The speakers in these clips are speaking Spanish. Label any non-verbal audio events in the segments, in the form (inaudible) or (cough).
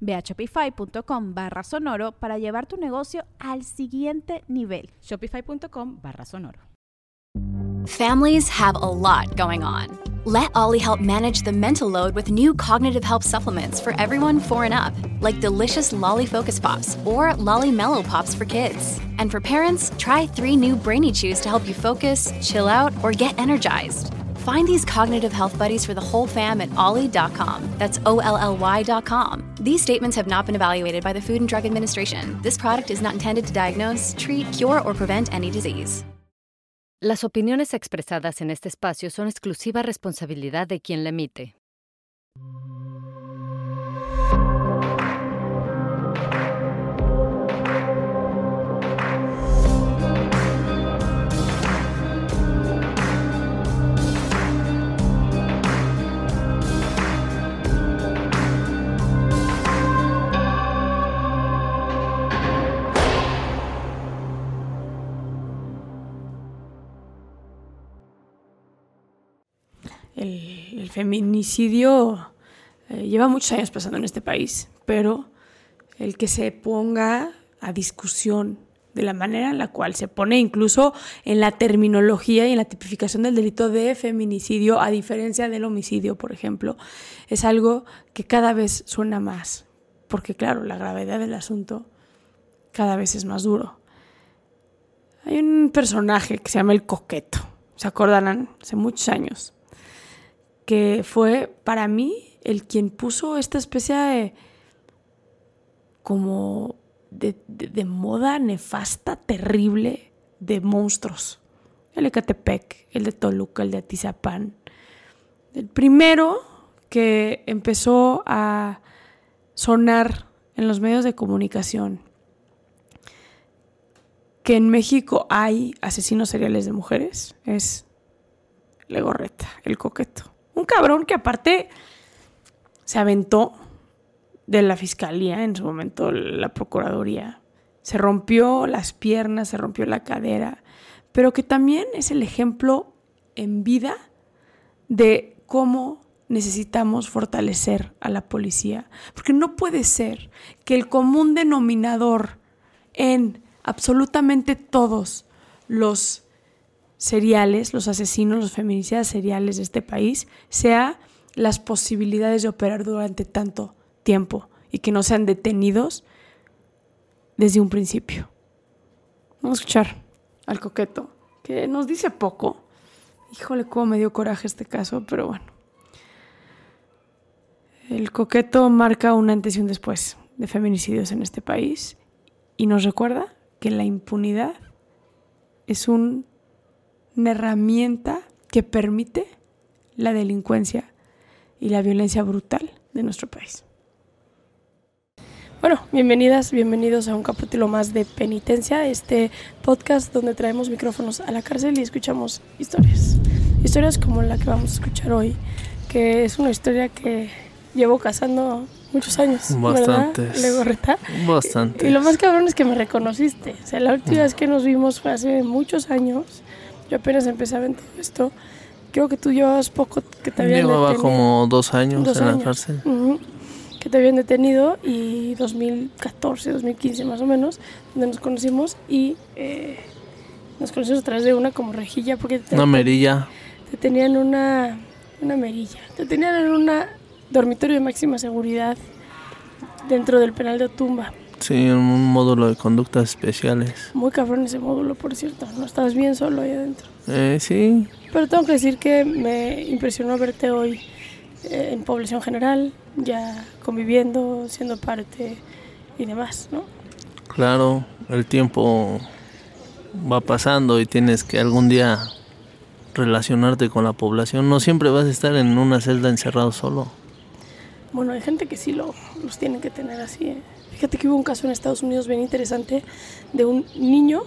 Ve a shopify.com barra sonoro para llevar tu negocio al siguiente nivel. Shopify.com barra sonoro. Families have a lot going on. Let Ollie help manage the mental load with new cognitive help supplements for everyone four and up, like delicious Lolly Focus Pops or Lolly Mellow Pops for kids. And for parents, try three new Brainy Chews to help you focus, chill out, or get energized. Find these cognitive health buddies for the whole fam at ollie.com. That's O L L Y.com. These statements have not been evaluated by the Food and Drug Administration. This product is not intended to diagnose, treat, cure, or prevent any disease. Las opiniones expresadas en este espacio son exclusiva responsabilidad de quien la emite. El, feminicidio eh, lleva muchos años pasando en este país, pero el que se ponga a discusión de la manera en la cual se pone incluso en la terminología y en la tipificación del delito de feminicidio, a diferencia del homicidio, por ejemplo, es algo que cada vez suena más, porque claro, la gravedad del asunto cada vez es más duro. Hay un personaje que se llama el coqueto, ¿se acordarán? Hace muchos años que fue para mí el quien puso esta especie de como de, moda nefasta, terrible de monstruos. El de Catepec, el de Toluca, el de Atizapán. El primero que empezó a sonar en los medios de comunicación que en México hay asesinos seriales de mujeres es Legorreta, el coqueto. Un cabrón que aparte se aventó de la fiscalía, en su momento la procuraduría. Se rompió las piernas, se rompió la cadera, pero que también es el ejemplo en vida de cómo necesitamos fortalecer a la policía. Porque no puede ser que el común denominador en absolutamente todos los seriales, los asesinos, los feminicidas seriales de este país, sea las posibilidades de operar durante tanto tiempo y que no sean detenidos desde un principio. Vamos a escuchar al coqueto, que nos dice poco. Híjole, cómo me dio coraje este caso, pero bueno. El coqueto marca un antes y un después de feminicidios en este país y nos recuerda que la impunidad es un una herramienta que permite la delincuencia y la violencia brutal de nuestro país. Bueno, bienvenidas, bienvenidos a un capítulo más de Penitencia, este podcast donde traemos micrófonos a la cárcel y escuchamos historias. Historias como la que vamos a escuchar hoy, que es una historia que llevo cazando muchos años. Bastantes. ¿verdad? Bastante. Y lo más cabrón es que me reconociste. O sea, la última vez que nos vimos fue hace muchos años yo apenas empezaba en todo esto. Creo que tú llevabas poco que te habían Llevaba detenido. como dos años Dos en años. la cárcel. Que te habían detenido y 2014, 2015 más o menos, donde nos conocimos y eh, nos conocimos a través de una como rejilla porque te, Una merilla. te tenían una, una merilla, te tenían en un dormitorio de máxima seguridad dentro del penal de Otumba, Sí, en un módulo de conductas especiales. Muy cabrón ese módulo, por cierto. No estabas bien solo ahí adentro. Eh, sí, Pero tengo que decir que me impresionó verte hoy eh, en población general, ya conviviendo, siendo parte y demás, ¿no? claro, el tiempo va pasando y tienes que algún día relacionarte con la población. No siempre vas a estar en una celda encerrado solo. Bueno, hay gente que sí lo, los tiene que tener así. ¿eh? Fíjate que hubo un caso en Estados Unidos bien interesante de un niño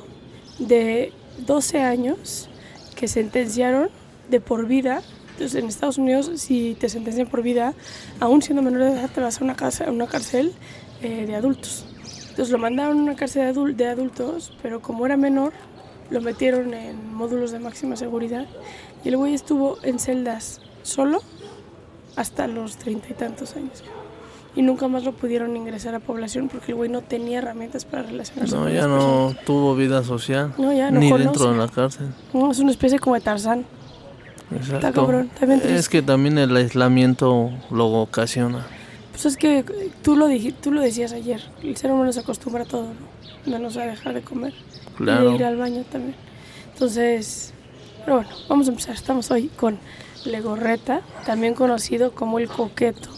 de 12 años que sentenciaron de por vida. Entonces, en Estados Unidos, si te sentencian por vida, aún siendo menor de edad, te vas a una, casa, a una cárcel eh, de adultos. Entonces, lo mandaron a una cárcel de, de adultos, pero como era menor, lo metieron en módulos de máxima seguridad. Y el güey estuvo en celdas solo hasta los treinta y tantos años. Y nunca más lo pudieron ingresar a población porque el güey no tenía herramientas para relacionarse No, con ya las no tuvo vida social. No, ya no Ni conoce. dentro de la cárcel. personas. No, es una especie como de Tarzán. Exacto. cabrón, está bien triste. es que también el aislamiento lo ocasiona. Pues es que tú lo, dij- tú lo decías ayer. El ser humano se acostumbra a todo, ¿no? Menos a dejar de comer. Y Claro. de ir al baño también. Entonces, pero bueno, vamos a empezar. Estamos hoy con Legorreta, también conocido como el coqueto.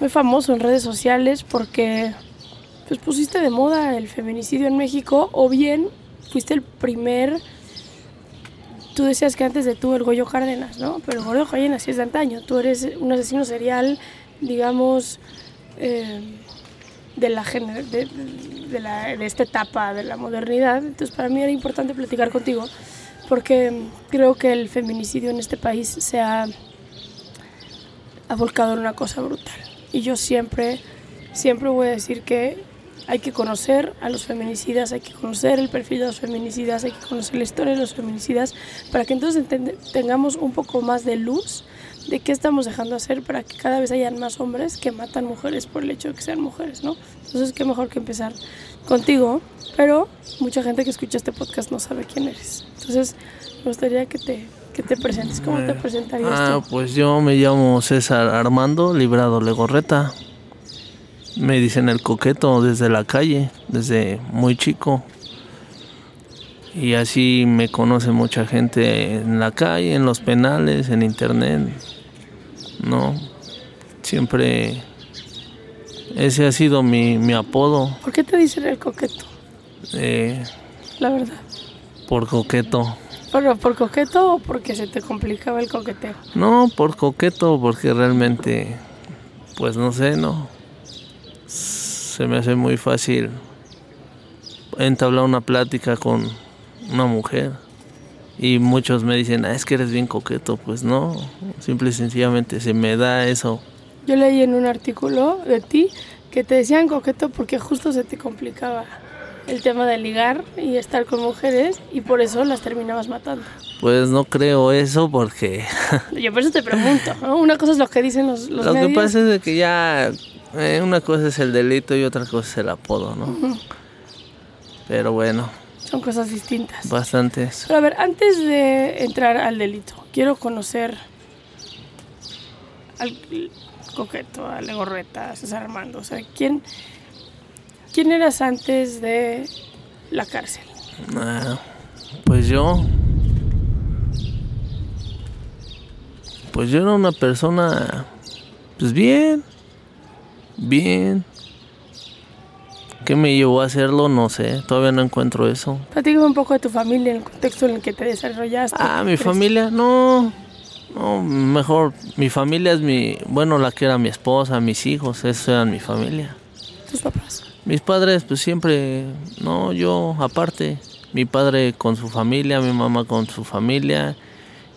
Muy famoso en redes sociales porque pues pusiste de moda el feminicidio en México o bien fuiste el primer tú decías que antes de tú el Goyo Cárdenas, ¿no? Pero el Goyo Cárdenas sí es de antaño. Tú eres un asesino serial, digamos, eh, de, la, de, de de esta etapa de la modernidad. Entonces para mí era importante platicar contigo porque creo que el feminicidio en este país se ha, ha volcado en una cosa brutal. Y yo siempre, siempre voy a decir que hay que conocer a los feminicidas, hay que conocer el perfil de los feminicidas, hay que conocer la historia de los feminicidas, para que entonces tengamos un poco más de luz de qué estamos dejando hacer para que cada vez hayan más hombres que matan mujeres por el hecho de que sean mujeres, ¿no? Entonces, qué mejor que empezar contigo, pero mucha gente que escucha este podcast no sabe quién eres. Entonces, me gustaría que te, que te presentes. ¿Cómo te presentarías Ah, tú? pues yo me llamo César Armando Librado Legorreta. Me dicen el coqueto desde la calle, desde muy chico. Y así me conoce mucha gente en la calle, en los penales, en internet. No, siempre ese ha sido mi, mi apodo ¿Por qué te dicen el coqueto? eh, La verdad. por coqueto. ¿Pero por coqueto o porque se te complicaba el coqueteo? No, por coqueto, porque realmente, pues no sé, no. Se me hace muy fácil entablar una plática con una mujer. Y muchos me dicen, ah, es que eres bien coqueto. Pues no, simple y sencillamente se me da eso. Yo leí en un artículo de ti que te decían coqueto porque justo se te complicaba el tema de ligar y estar con mujeres y por eso las terminabas matando. Pues no creo eso porque (laughs) Yo por eso te pregunto, ¿no? Una cosa es lo que dicen los, los lo que pasa es de que ya eh, una cosa es el delito y otra cosa es el apodo, ¿no? Pero bueno, Son cosas distintas. bastantes. Pero a ver, antes de entrar al delito, quiero conocer al coqueto, a Legorreta, a César Armando. O sea, ¿quién, ¿quién eras antes de la cárcel? Ah, pues yo. Pues yo era una persona. Pues bien. Bien. ¿Qué me llevó a hacerlo? No sé. Todavía no encuentro eso. Platícame un poco de tu familia, el contexto en el que te desarrollaste. Ah, mi familia, no. No, mejor. Mi familia es mi. Bueno, la que era mi esposa, mis hijos, eso eran mi familia. Tus papás. Mis padres, pues siempre, no, yo aparte, mi padre con su familia, mi mamá con su familia,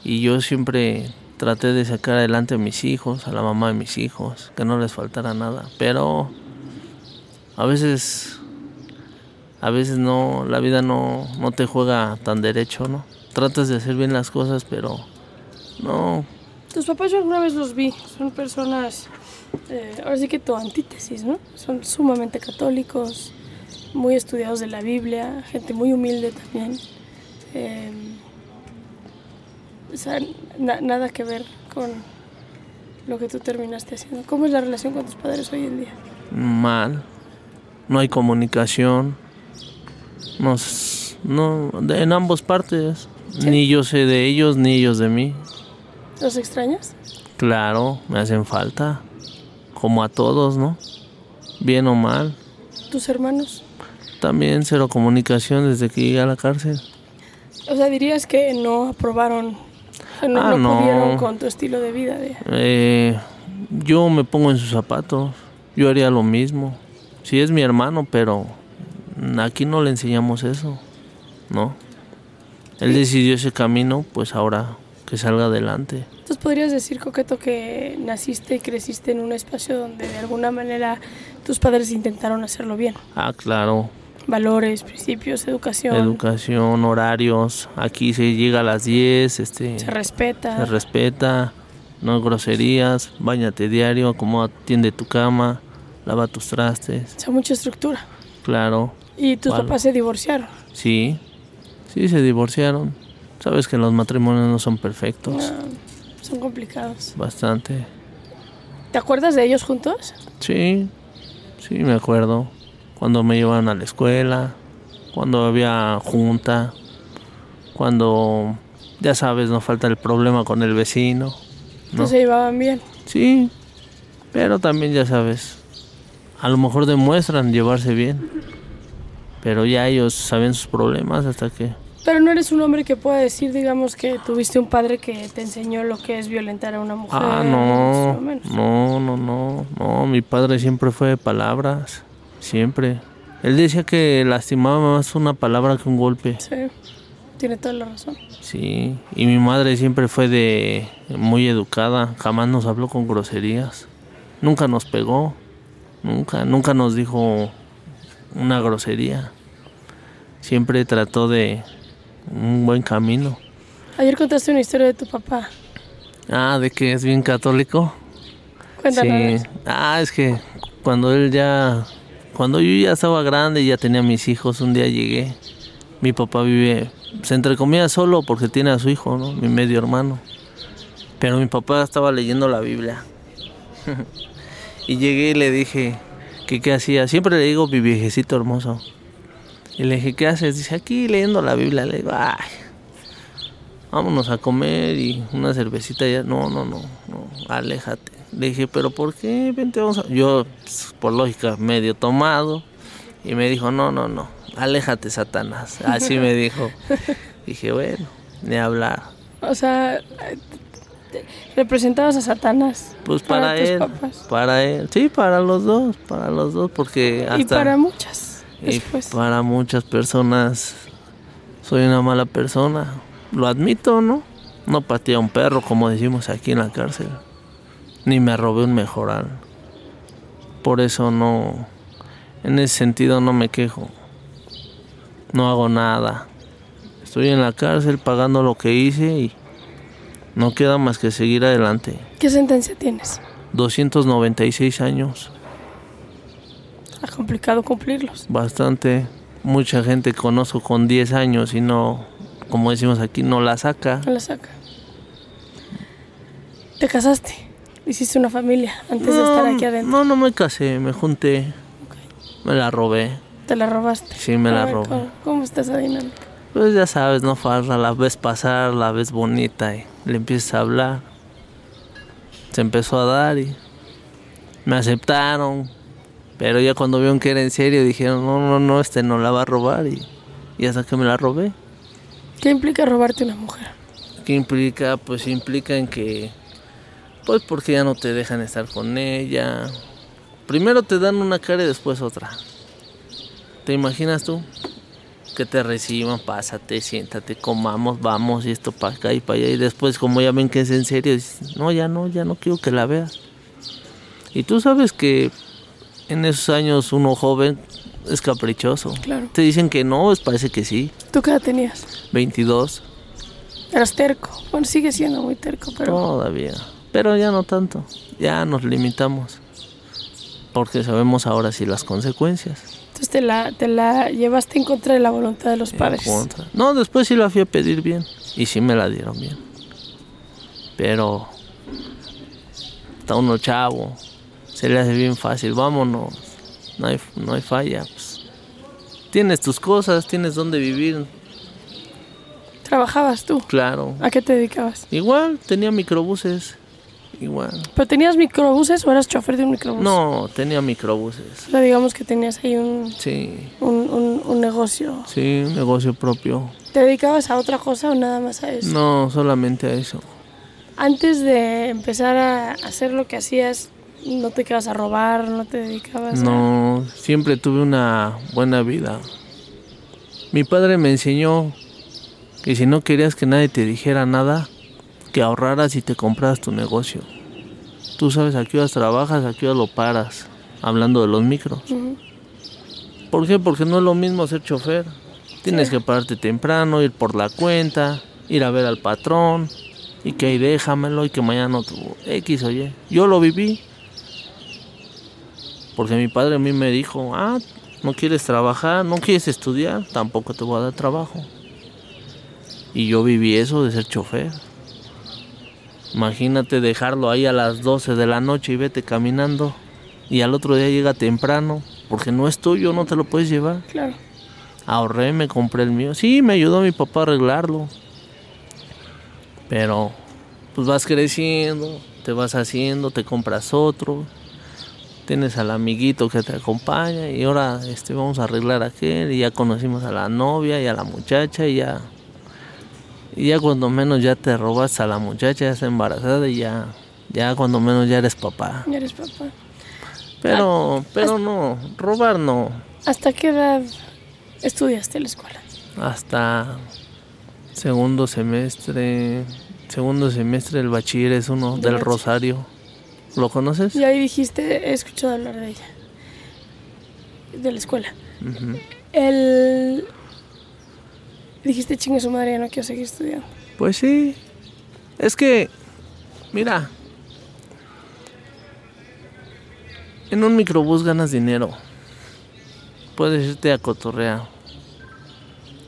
y yo siempre traté de sacar adelante a mis hijos, a la mamá de mis hijos, que no les faltara nada, pero a veces, a veces no, la vida no, no te juega tan derecho, ¿no? Tratas de hacer bien las cosas, pero no, Tus papás yo alguna vez los vi, son personas, eh, ahora sí que tu antítesis, ¿no? Son sumamente católicos, muy estudiados de la Biblia, gente muy humilde también. Eh, o sea, na- nada que ver con lo que tú terminaste haciendo. ¿Cómo es la relación con tus padres hoy en día? mal, no hay comunicación. Nos, no, en ambas partes. Ni yo sé de ellos, ni ellos de mí. ¿Los extrañas? Claro, me hacen falta. Como a todos, ¿no? Bien o mal. ¿Tus hermanos? También cero comunicación desde que llegué a la cárcel. O sea, dirías que no aprobaron, no, Ah, no no. pudieron con tu estilo de vida. De... Eh, yo me pongo en sus zapatos. Yo haría lo mismo. Sí es mi hermano, pero aquí no le enseñamos eso, ¿no? Él decidió ese camino, pues ahora que salga adelante. Entonces podrías decir, Coqueto, que naciste y creciste en un espacio donde de alguna manera tus padres intentaron hacerlo bien. Ah, claro. Valores, principios, educación. Educación, horarios. Aquí se llega a las 10, este, se respeta. se respeta, no groserías, bañate diario, acomoda, tiende tu cama, lava tus trastes. o sea, mucha estructura. Claro, Y tus papás se divorciaron. sí, sí se divorciaron. Sabes que los matrimonios no son perfectos, No, son complicados. bastante. ¿Te acuerdas de ellos juntos? Sí, sí, me acuerdo. Cuando me llevaban a la escuela, cuando había junta, cuando, ya sabes, no falta el problema con el vecino. No ¿no? se llevaban bien. Sí, pero también ya sabes, a lo mejor demuestran llevarse bien, pero ya ellos saben sus problemas hasta que... Pero no eres un hombre que pueda decir, digamos, que tuviste un padre que te enseñó lo que es violentar a una mujer. Ah, no, menos. no, no, no, no, mi padre siempre fue de palabras, siempre. Él decía que lastimaba más una palabra que un golpe. Sí, tiene toda la razón. Sí, y mi madre siempre fue de muy educada, jamás nos habló con groserías. Nunca nos pegó, nunca, nunca nos dijo una grosería. Siempre trató de un buen camino. Ayer contaste una historia de tu papá. Ah, de que es bien católico. Cuéntanos. Sí. Ah, es que cuando él ya, cuando yo ya estaba grande y ya tenía mis hijos, un día llegué. Mi papá vive, se entre comillas solo porque tiene a su hijo, ¿no? Mi medio hermano. Pero mi papá estaba leyendo la Biblia. (laughs) y llegué y le dije que qué hacía. Siempre le digo mi viejecito hermoso. Y le dije, ¿qué haces? Dice, aquí leyendo la Biblia. Le digo, ay, vámonos a comer y una cervecita ya. No, no, no, no, aléjate. Le dije, ¿pero por qué? Vente, vamos a... Yo, pues, por lógica, medio tomado. Y me dijo, no, no, no, aléjate, Satanás. Así me dijo. (laughs) Dije, bueno, ni hablar. O sea, representabas a Satanás. Pues para, él, papás. para él. Sí, para los dos, para los dos, porque hasta... Y para muchas. Y para muchas personas soy una mala persona. Lo admito, ¿no? No pateé a un perro, como decimos aquí en la cárcel. Ni me robé un mejoral. Por eso no... En ese sentido no me quejo. No hago nada. Estoy en la cárcel pagando lo que hice y no queda más que seguir adelante. ¿Qué sentencia tienes? 296 años. Está (laughs) complicado cumplirlos. bastante. Mucha gente conozco con 10 años y no, como decimos aquí, no la saca. No la saca. ¿Te casaste? ¿Hiciste una familia antes de estar aquí adentro? No, no me casé, me junté. Me la robé. ¿Te la robaste? Sí, me la ver, robé. ¿Cómo, cómo está esa dinámica? Pues ya sabes, no falta, la ves pasar, la ves bonita y le empiezas a hablar. Se empezó a dar y me aceptaron. Pero ya cuando vieron que era en serio dijeron, no, no, no, este no la va a robar y, y hasta que me la robé. ¿Qué implica robarte una mujer? ¿Qué implica? Pues implica en que, pues porque ya no te dejan estar con ella. Primero te dan una cara y después otra. ¿Te imaginas tú? Que te reciban, pásate, siéntate, comamos, vamos y esto para acá y para allá. Y después como ya ven que es en serio, dices, no, ya no, ya no quiero que la veas. Y tú sabes que en esos años uno joven es caprichoso. Claro. Te dicen que no, pues parece que sí. ¿Tú qué edad tenías? 22. Eras terco. Bueno, sigue siendo muy terco, pero... Todavía. Pero ya no tanto. Ya nos limitamos. Porque sabemos ahora sí las consecuencias. Entonces te la, te la llevaste en contra de la voluntad de los En padres. contra. No, después sí la fui a pedir bien. Y sí me la dieron bien. Pero. Está uno chavo. Se le hace bien fácil. Vámonos. no hay, no hay falla. pues. Tienes tus cosas, tienes dónde vivir, ¿Trabajabas tú? claro. ¿A qué te dedicabas? Igual, tenía microbuses, igual. ¿Pero tenías microbuses o eras chofer de un microbús? No, tenía microbuses. O sea, digamos que tenías ahí un, Sí, un, un- un negocio. sí, un negocio propio. ¿Te dedicabas a otra cosa o nada más a eso? No, solamente a eso. Antes de empezar a hacer lo que hacías, no te quedabas a robar, no te dedicabas a... No, siempre tuve una buena vida. Mi padre me enseñó que si no querías que nadie te dijera nada, que ahorraras y te compraras tu negocio. Tú sabes a qué horas trabajas, a qué horas lo paras, hablando de los micros. ¿Por qué? Porque no es lo mismo ser chofer. Tienes que pararte temprano, ir por la cuenta, ir a ver al patrón, y que ahí déjamelo y que mañana tu X oye. Yo lo viví. Porque mi padre a mí me dijo, ah, no quieres trabajar, no quieres estudiar, tampoco te voy a dar trabajo. Y yo viví eso de ser chofer. Imagínate dejarlo ahí a las 12 de la noche y vete caminando. Y al otro día llega temprano, porque no es tuyo, no te lo puedes llevar. Claro. Ahorré, me compré el mío. Sí, me ayudó mi papá a arreglarlo. Pero, pues vas creciendo, te vas haciendo, te compras otro. Tienes al amiguito que te acompaña y ahora este, vamos a arreglar aquel. Y ya conocimos a la novia y a la muchacha y ya. Y ya cuando menos ya te robas a la muchacha, ya está embarazada y ya. Ya cuando menos ya eres papá. Ya eres papá. Pero, pero no, robar no. ¿Hasta qué edad estudiaste en la escuela? hasta segundo semestre, segundo semestre del bachiller es uno Del. Rosario. ¿Lo conoces? Y ahí dijiste, he escuchado hablar de ella. De la escuela. Ujú. El... Dijiste, chingue su madre, ya no quiero seguir estudiando. Pues sí. Es que, mira, en un microbús ganas dinero. Puedes irte a cotorrear.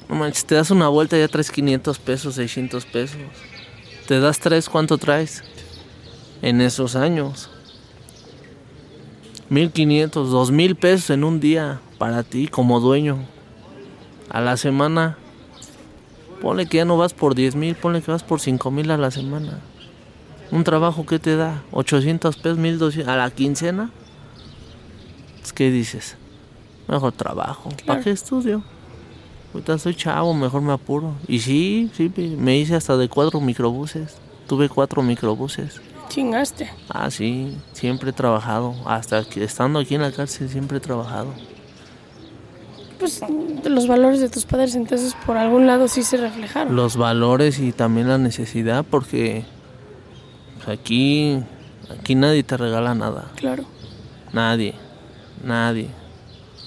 No manches, te das una vuelta y ya traes 500 pesos, 600 pesos. Te das tres, ¿cuánto traes? En esos años. 1500, 2000 pesos en un día para ti como dueño. A la semana Ponle que ya no vas por 10 mil, ponle que vas por 5 mil a la semana. Un trabajo que te da 800 pesos, 1200 a la quincena. Que dices, mejor trabajo. ¿Para Claro. qué estudio? Ahorita soy chavo, mejor me apuro. Y sí, sí, me hice hasta de cuatro microbuses. Tuve cuatro microbuses. Chingaste. Ah, sí, siempre he trabajado. Hasta que estando aquí en la cárcel siempre he trabajado. Pues los valores de tus padres entonces por algún lado sí se reflejaron. los valores y también la necesidad porque pues, aquí aquí nadie te regala nada Claro. nadie nadie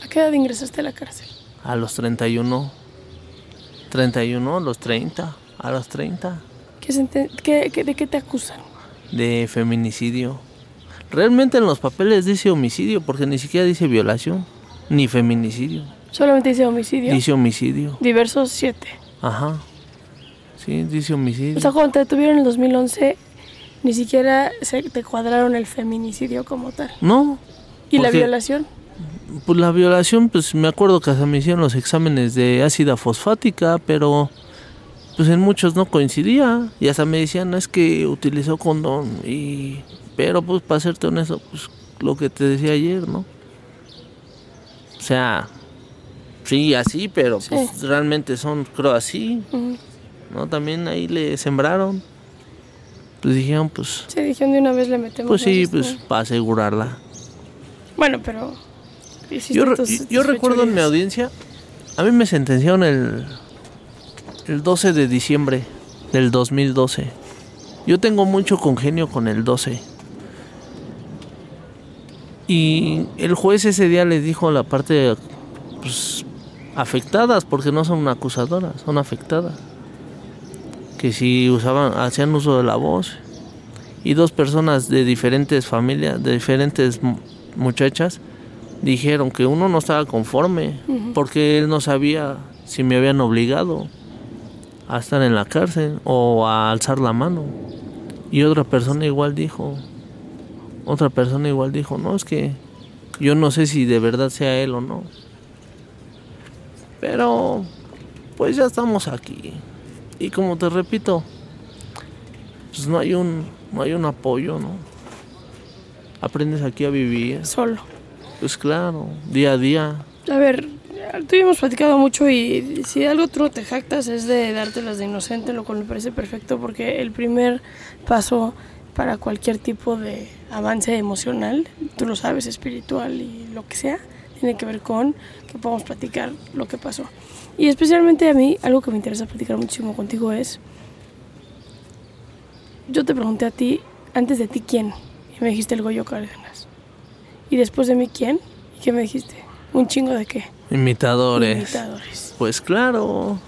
¿A qué edad ingresaste a la cárcel? a los 31 31 a los 30 a los 30 ¿Qué qué- qué- ¿De qué te acusan? De feminicidio realmente en los papeles dice homicidio porque ni siquiera dice violación ni feminicidio Solamente dice homicidio. dice homicidio Diversos siete. ajá sí dice homicidio O sea, cuando te detuvieron en el 2011, ni siquiera se te cuadraron el feminicidio como tal. no ¿Y la violación? Pues la violación, pues me acuerdo que hasta me hicieron los exámenes de ácida fosfática, pero pues en muchos no coincidía. Y hasta me decían, es que utilizó condón. Y, pero pues para serte honesto, pues lo que te decía ayer, ¿no? O sea, sí, así, pero pues realmente son, creo, así. ¿no? También ahí le sembraron. Pues dijeron, pues, Se dijeron de una vez le metemos. pues sí, pues ¿no? para asegurarla. Bueno, pero. Yo, tus- yo tus recuerdo en mi audiencia, a mí me sentenciaron el, el 12 de diciembre del 2012. Yo tengo mucho congenio con el 12. Y el juez ese día le dijo a la parte pues, afectadas, porque no son acusadoras, son afectadas, que si usaban, hacían uso de la voz. Y dos personas de diferentes familias, de diferentes mu- muchachas, dijeron que uno no estaba conforme porque él no sabía si me habían obligado a estar en la cárcel o a alzar la mano. Y otra persona igual dijo, otra persona igual dijo, no, es que Yo no sé si de verdad sea él o no. Pero, pues ya estamos aquí. Y como te repito, pues no hay un, no hay un apoyo, ¿no? Aprendes aquí a vivir. Solo. Pues claro, día a día. A ver, tú y hemos platicado mucho y si de algo tú no te jactas es de dártelas de inocente, lo cual me parece perfecto porque el primer paso para cualquier tipo de avance emocional, tú lo sabes, espiritual y lo que sea, tiene que ver con que podamos platicar lo que pasó. Y especialmente a mí, algo que me interesa platicar muchísimo contigo es, yo te pregunté a ti, antes de ti, ¿quién? Y me dijiste el Goyo Cárdenas. Y después de mí, ¿quién? ¿Y qué me dijiste? ¿Un chingo de qué? Imitadores. Imitadores. Pues claro.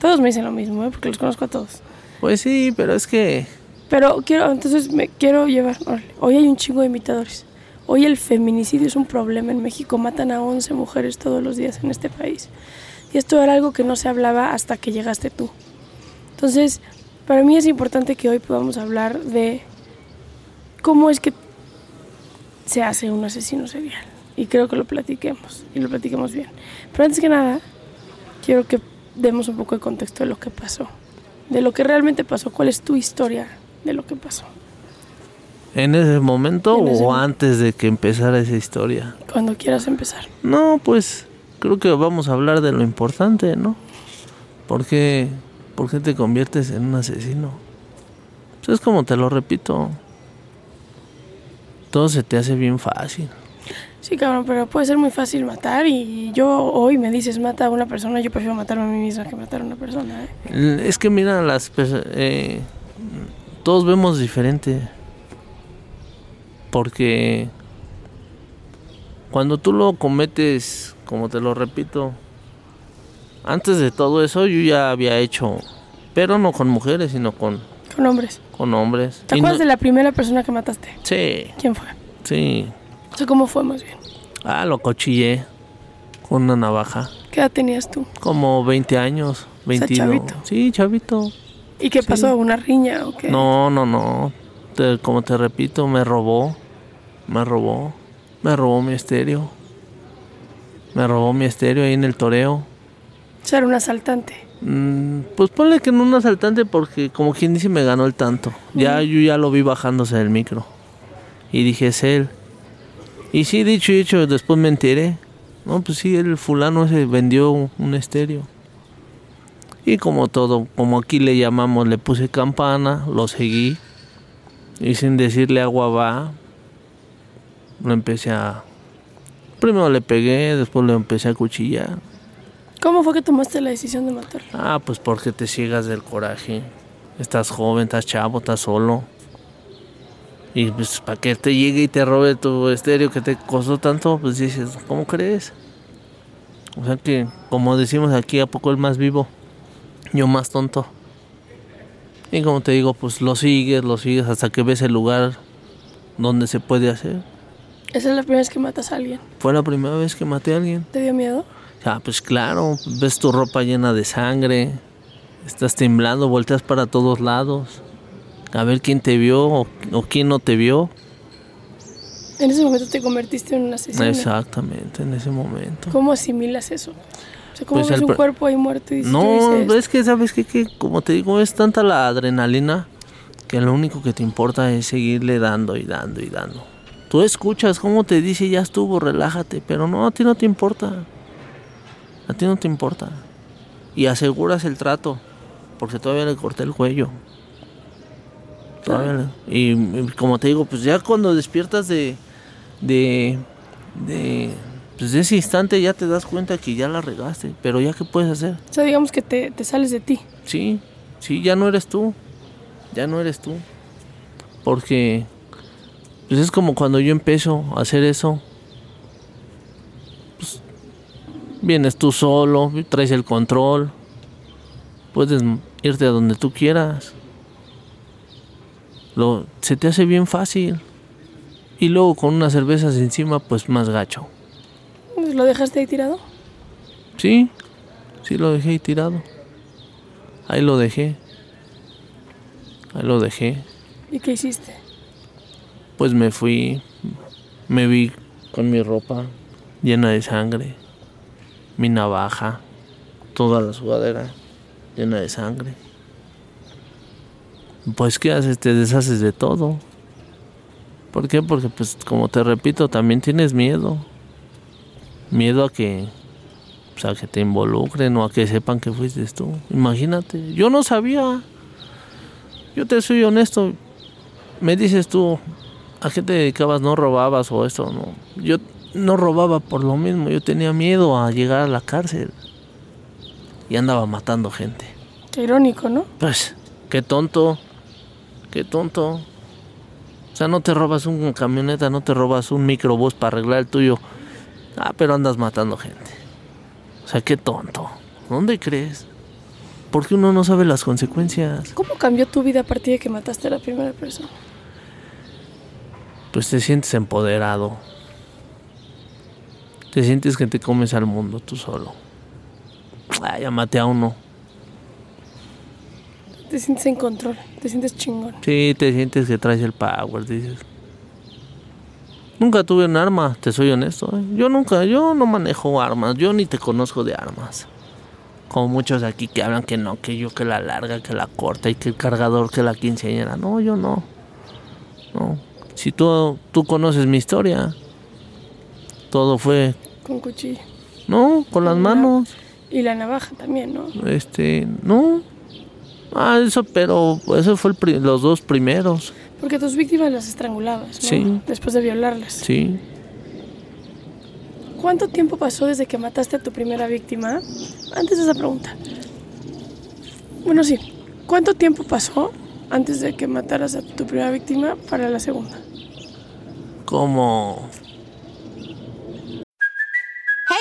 Todos me dicen lo mismo, ¿eh? porque los conozco a todos. Pues sí, pero es que Pero quiero, entonces me quiero llevar. órale, Hoy hay un chingo de imitadores. Hoy el feminicidio es un problema en México. Matan a 11 mujeres todos los días en este país. Y esto era algo que no se hablaba hasta que llegaste tú. Entonces, para mí es importante que hoy podamos hablar de cómo es que se hace un asesino serial. Y creo que lo platiquemos. Y lo platiquemos bien. Pero antes que nada, quiero que demos un poco de contexto de lo que pasó. De lo que realmente pasó. ¿Cuál es tu historia de lo que pasó? en ese momento En ese o antes de que empezara esa historia. Cuando quieras empezar. No, pues creo que vamos a hablar de lo importante, ¿no? ¿Por qué, por qué te conviertes en un asesino? Pues es como te lo repito. Todo se te hace bien fácil. Sí, cabrón, pero puede ser muy fácil matar y yo hoy me dices mata a una persona, yo prefiero matarme a mí misma que matar a una persona. ¿eh? Es que mira, las eh, todos vemos diferente. Porque cuando tú lo cometes, como te lo repito, antes de todo eso yo ya había hecho, pero no con mujeres, sino con, Con hombres. con hombres. ¿Te acuerdas no- de la primera persona que mataste? Sí, ¿Quién fue? sí. O sea, ¿cómo fue más bien? Ah, lo cochillé con una navaja. ¿Qué edad tenías tú? Como 20 años, 22. chavito. Sí, chavito. ¿Y qué Sí. pasó? ¿Una riña o qué? No, no, no. Te- como te repito, me robó. Me robó. Me robó mi estéreo. Me robó mi estéreo ahí en el toreo. O sea, era un asaltante. Mm, pues ponle que no un asaltante porque como quien dice me ganó el tanto. Ya yo ya lo vi bajándose del micro. Y dije, es él. Y sí, dicho y hecho, después me enteré. No, pues sí, el fulano ese vendió un, un estéreo. Y como todo, como aquí le llamamos, le puse campana, lo seguí. Y sin decirle agua va, lo empecé a... Primero le pegué, después lo empecé a cuchillar. ¿Cómo fue que tomaste la decisión de matarlo? Ah, pues porque te ciegas del coraje. Estás joven, estás chavo, estás solo. Y pues para que te llegue y te robe tu estéreo que te costó tanto, pues dices, ¿cómo crees? O sea que, como decimos aquí, ¿a poco el más vivo? Yo más tonto. Y como te digo, pues lo sigues, lo sigues hasta que ves el lugar donde se puede hacer. Esa es la primera vez que matas a alguien. Fue la primera vez que maté a alguien. ¿Te dio miedo? Ah, pues claro, ves tu ropa llena de sangre, estás temblando, volteas para todos lados, a ver quién te vio o, o quién no te vio. En ese momento te convertiste en un asesino. Exactamente, en ese momento. ¿Cómo asimilas eso? O sea, ¿cómo Pues ves un cuerpo ahí muerto y dices, No, es que sabes qué? que como te digo, es tanta la adrenalina que lo único que te importa es seguirle dando y dando y dando. Tú escuchas cómo te dice, ya estuvo, relájate, pero no, a ti no te importa. A ti no te importa. Y aseguras el trato, porque todavía le corté el cuello. Todavía le- y, y como te digo, pues ya cuando despiertas de, de, de, pues de ese instante ya te das cuenta que ya la regaste, pero ya qué puedes hacer. O sea, digamos que te, te sales de ti. Sí, sí, ya no eres tú. Ya no eres tú. Porque pues es como cuando yo empiezo a hacer eso. Pues, vienes tú solo, traes el control. Puedes irte a donde tú quieras. Lo, se te hace bien fácil. Y luego con unas cervezas encima, pues más gacho. Pues, ¿Lo dejaste ahí tirado? Sí, sí lo dejé ahí tirado. Ahí lo dejé. Ahí lo dejé. ¿Y qué hiciste? Pues me fui, me vi con mi ropa llena de sangre, mi navaja, toda la sudadera llena de sangre. Pues ¿qué haces? Te deshaces de todo. ¿Por qué? Porque pues como te repito, también tienes miedo. Miedo a que o sea, que te involucren o a que sepan que fuiste tú. Imagínate, yo no sabía. Yo te soy honesto. Me dices tú, ¿a qué te dedicabas? ¿No robabas o esto? No. Yo no robaba por lo mismo. Yo tenía miedo a llegar a la cárcel. Y andaba matando gente. Qué irónico, ¿no? Pues, qué tonto. Qué tonto. O sea, no te robas una camioneta, no te robas un microbús para arreglar el tuyo. Ah, pero andas matando gente. O sea, qué tonto. ¿Dónde crees? Porque uno no sabe las consecuencias. ¿Cómo cambió tu vida a partir de que mataste a la primera persona? Pues te sientes empoderado. Te sientes que te comes al mundo tú solo. Ah, ya maté a uno. Te sientes en control, te sientes chingón. Sí, te sientes que traes el power, dices. Nunca tuve un arma, te soy honesto. ¿eh? Yo nunca, yo no manejo armas, yo ni te conozco de armas. Como muchos aquí que hablan que no, que yo que la larga, que la corta y que el cargador, que la quinceañera. No, yo no. No. Si tú, tú conoces mi historia, todo fue... Con cuchillo. No, con las manos. Y la navaja también, ¿no? Este, no. Ah, eso, pero eso fue el los dos primeros. Porque tus víctimas las estrangulabas, ¿no? Sí. Después de violarlas. Sí. ¿Cuánto tiempo pasó desde que mataste a tu primera víctima? Antes de esa pregunta. Bueno, sí. ¿Cuánto tiempo pasó antes de que mataras a tu primera víctima para la segunda? Como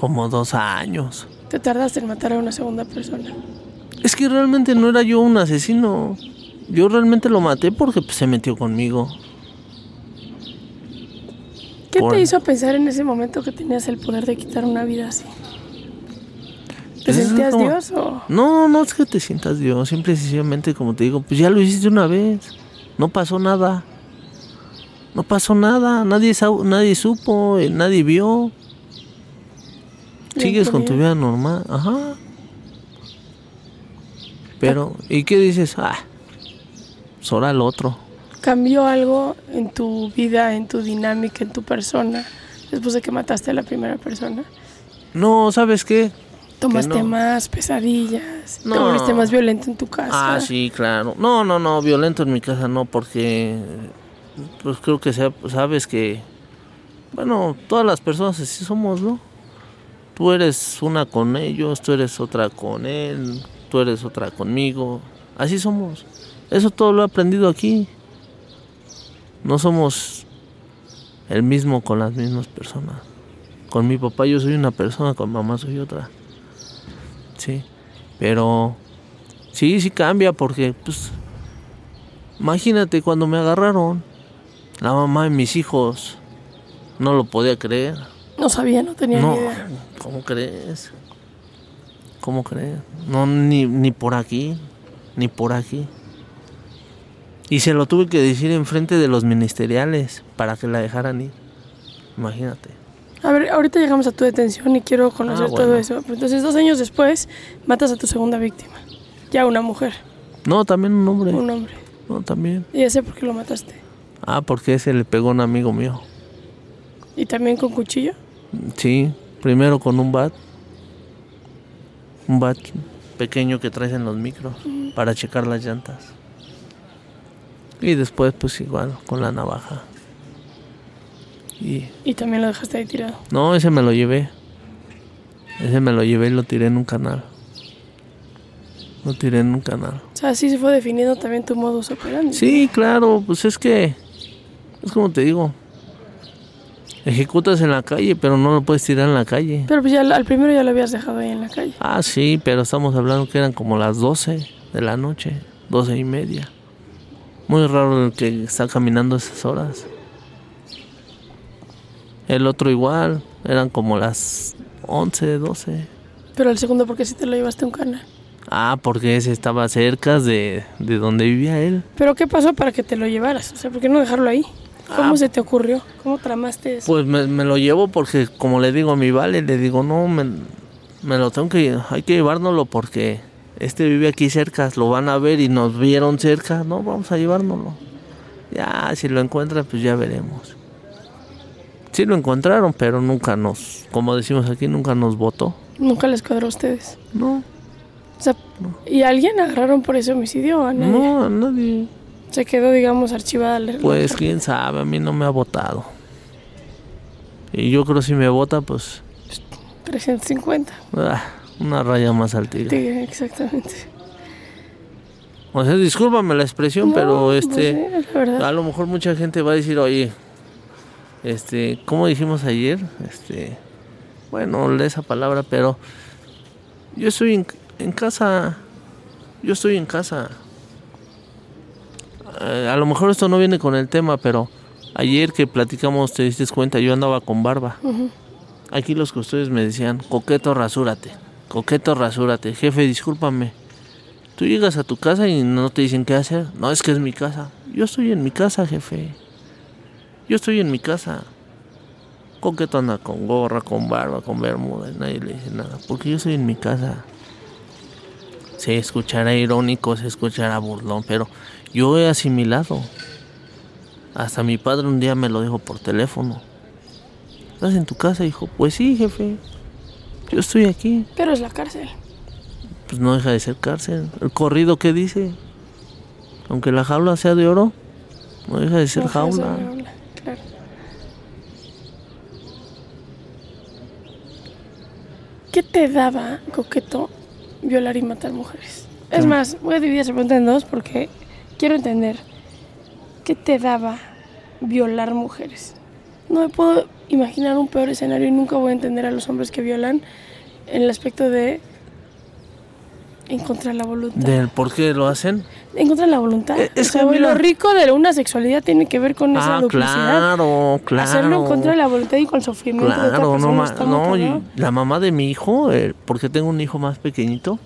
Como dos años. Te tardaste en matar a una segunda persona. Es que realmente no era yo un asesino. Yo realmente lo maté porque pues, se metió conmigo. ¿Qué Por- te hizo pensar en ese momento que tenías el poder de quitar una vida así? ¿Te Pues es sentías como- Dios o...? No, no es que te sientas Dios. Simple y sencillamente, como te digo, pues ya lo hiciste una vez. No pasó nada. No pasó nada. Nadie, nadie supo, eh, nadie vio. Sigues con tu vida normal. Ajá. Pero, ¿y qué dices? Ah, pues ahora el otro. ¿Cambió algo en tu vida, en tu dinámica, en tu persona, después de que mataste a la primera persona? No, ¿sabes qué? ¿Tomaste no. más pesadillas? ¿Te No. volviste más violento en tu casa? Ah, sí, claro. No, no, no, violento en mi casa no, porque pues creo que sea- sabes que, bueno, todas las personas así somos, ¿no? Tú eres una con ellos, tú eres otra con él, tú eres otra conmigo. Así somos. Eso todo lo he aprendido aquí. No somos el mismo con las mismas personas. Con mi papá yo soy una persona, con mamá soy otra. Sí, pero sí, sí cambia porque, pues, imagínate cuando me agarraron, la mamá de mis hijos no lo podía creer. No sabía, no tenía No, ni idea. ¿cómo crees? ¿Cómo crees? No, ni, ni por aquí, ni por aquí. Y se lo tuve que decir enfrente de los ministeriales para que la dejaran ir. Imagínate. A ver, ahorita llegamos a tu detención y quiero conocer Ah, todo eso. Entonces, dos años después, matas a tu segunda víctima. Ya una mujer, No, también un hombre. un hombre. No, también. Y ya sé por qué lo mataste. Ah, porque ese le pegó a un amigo mío. ¿Y también con cuchillo? Sí, primero con un bat. Un bat pequeño que traes en los micros para checar las llantas. Y después pues igual con la navaja. Y Y también lo dejaste ahí tirado. no, ese me lo llevé. Ese me lo llevé y lo tiré en un canal. Lo tiré en un canal. O sea, así se fue definiendo también tu modus operandi. Sí, claro, pues es que es como te digo. Ejecutas en la calle, pero no lo puedes tirar en la calle. Pero pues ya al primero ya lo habías dejado ahí en la calle. Ah, sí, pero estamos hablando que eran como las 12 de la noche, 12 y media. Muy raro el que está caminando esas horas. El otro igual, eran como las 11, 12. Pero el segundo, ¿por qué si te lo llevaste a un canal? Ah, porque ese estaba cerca de, de donde vivía él. ¿Pero qué pasó para que te lo llevaras? O sea, ¿por qué no dejarlo ahí? ¿Cómo Ah. se te ocurrió? ¿Cómo tramaste eso? Pues me, me lo llevo porque, como le digo a mi vale, le digo, no, me, me lo tengo que, hay que llevárnoslo porque este vive aquí cerca, lo van a ver y nos vieron cerca, no, vamos a llevárnoslo. Ya, si lo encuentran, pues ya veremos. Sí lo encontraron, pero nunca nos, como decimos aquí, nunca nos votó. Nunca les cuadró a ustedes. No, O sea, ¿y a alguien agarraron por ese homicidio a nadie? no, a nadie. Se quedó, digamos, archivada la Pues quién sabe, a mí no me ha votado. Y yo creo si me vota, pues, 350. ah, una raya más al tigre. Exactamente. O sea, discúlpame la expresión, No, pero pues este, sí, es a lo mejor mucha gente va a decir, oye, este, ¿cómo dijimos ayer? Este, bueno, esa palabra, pero yo estoy en, en casa, yo estoy en casa. Eh, a lo mejor esto no viene con el tema, pero ayer que platicamos, te diste cuenta, yo andaba con barba. Aquí los custodios me decían, coqueto, rasúrate, coqueto, rasúrate. Jefe, discúlpame. Tú llegas a tu casa y no te dicen qué hacer. No, es que es mi casa. Yo estoy en mi casa, jefe. Yo estoy en mi casa. Coqueto anda con gorra, con barba, con bermuda. y nadie le dice nada. Porque yo estoy en mi casa. Se escuchará irónico, se escuchará burlón, pero yo he asimilado. Hasta mi padre un día me lo dijo por teléfono. ¿Estás en tu casa, hijo? Pues sí, jefe. Yo estoy aquí. Pero es la cárcel. Pues no deja de ser cárcel. El corrido que dice. Aunque la jaula sea de oro, no deja de ser No, jaula. no habla, Claro. ¿Qué te daba, coqueto, violar y matar mujeres? Es más, voy a dividir esa pregunta en dos porque quiero entender. ¿Qué te daba violar mujeres? No me puedo imaginar un peor escenario y nunca voy a entender a los hombres que violan en el aspecto de encontrar la voluntad. Del por qué lo hacen. Encontrar la voluntad. Eh, es O sea, que güey, mira- lo rico de una sexualidad tiene que ver con esa Ah, duplicidad. claro, claro. Hacerlo en contra de la voluntad y con el sufrimiento de otra Claro, no, está no, la mamá de mi hijo, eh, porque tengo un hijo más pequeñito,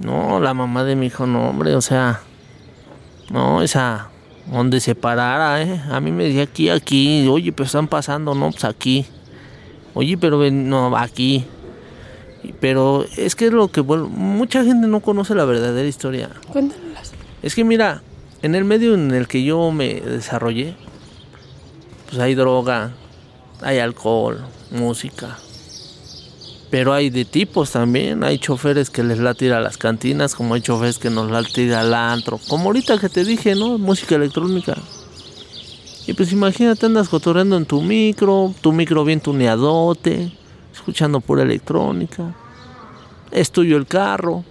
no, la mamá de mi hijo, no, hombre, o sea, no, esa, donde se parara, eh, a mí me decía aquí, aquí, oye, pero están pasando, no, pues aquí, oye, pero ven, no, aquí, pero es que es lo que, bueno, mucha gente no conoce la verdadera historia. Cuéntanoslas. Es que mira, en el medio en el que yo me desarrollé, pues hay droga, hay alcohol, música. Pero hay de tipos también, hay choferes que les late ir a las cantinas, como hay choferes que nos late ir al antro. Como ahorita que te dije, ¿no? Música electrónica. Y pues imagínate, andas cotorreando en tu micro, tu micro bien tuneadote, escuchando pura electrónica. Es tuyo el carro,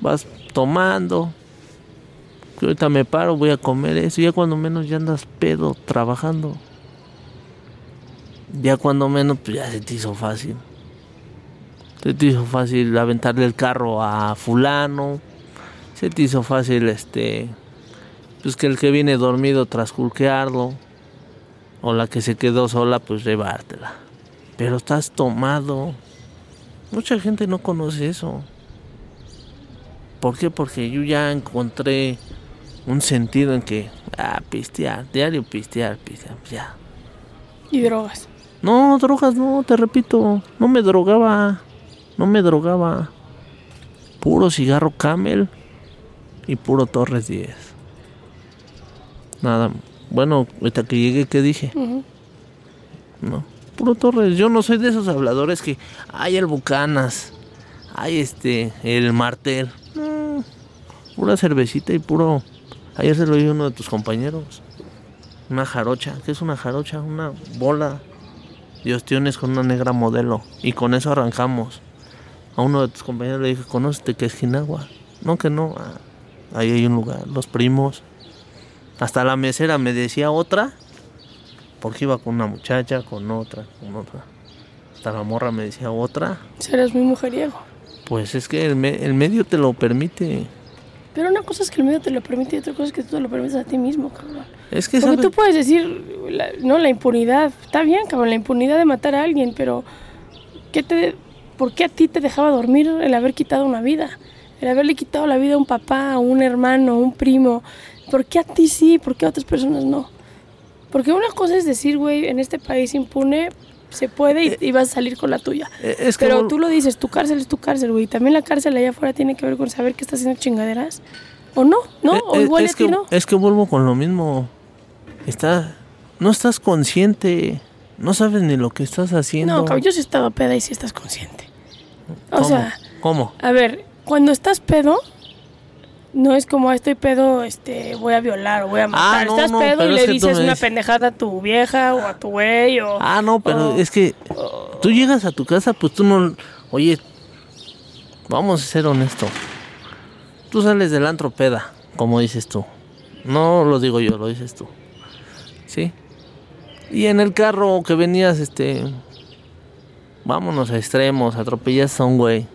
vas tomando, ahorita me paro, voy a comer eso. Ya cuando menos ya andas pedo trabajando. Ya cuando menos, pues ya se te hizo fácil. Se te hizo fácil aventarle el carro a fulano. Se te hizo fácil este. Pues que el que viene dormido trasculquearlo. O la que se quedó sola, pues llevártela. Pero estás tomado. Mucha gente no conoce eso. ¿Por qué? Porque yo ya encontré un sentido en que, ah, pistear, diario pistear, pistear, pues ya. Y drogas. No, drogas no, te repito, no me drogaba, no me drogaba. Puro cigarro Camel y puro Torres 10. Nada, bueno, ahorita que llegué, ¿qué dije? No, puro Torres. Yo no soy de esos habladores que hay el Bucanas, hay este, el Martel. No, pura cervecita y puro. Ayer se lo oí a uno de tus compañeros. Una jarocha. ¿Qué es una jarocha? Una bola de ostiones con una negra modelo. Y con eso arrancamos. A uno de tus compañeros le dije, ¿conociste que es Jinagua? No, que no. Ah, ahí hay un lugar. Los primos. Hasta la mesera me decía otra. Porque iba con una muchacha, con otra, con otra. Hasta la morra me decía otra. Serás muy mujeriego. Pues es que el, me- el medio te lo permite. Pero una cosa es que el medio te lo permite y otra cosa es que tú te lo permites a ti mismo, cabrón. Es que Porque ¿sabes? tú puedes decir, la- no, la impunidad. Está bien, cabrón, la impunidad de matar a alguien, pero ¿qué te, ¿por qué a ti te dejaba dormir el haber quitado una vida? El haberle quitado la vida a un papá, a un hermano, a un primo. ¿Por qué a ti sí? ¿Por qué a otras personas no? Porque una cosa es decir, güey, en este país impune se puede y, y vas a salir con la tuya. Eh, es que Pero tú lo dices, tu cárcel es tu cárcel, güey. También la cárcel allá afuera tiene que ver con saber que estás haciendo chingaderas. ¿O no? ¿No? Eh, o eh, igual es a ti que, no. Es que vuelvo con lo mismo. Está, no estás consciente. No sabes ni lo que estás haciendo. No, cabrón, yo sí he estado peda y sí estás consciente. O ¿Cómo? sea, ¿Cómo? a ver, cuando estás pedo, no es como "Ah, estoy pedo, este, voy a violar o voy a matar. Ah, no, estás no, pedo y le dices una dices- pendejada a tu vieja o a tu güey o... Ah, no, pero es que tú llegas a tu casa, pues tú no. Oye, vamos a ser honestos. Tú sales del antro peda, como dices tú. No lo digo yo, lo dices tú. ¿Sí? Y en el carro que venías, este. Vámonos a extremos, atropellaste a un güey.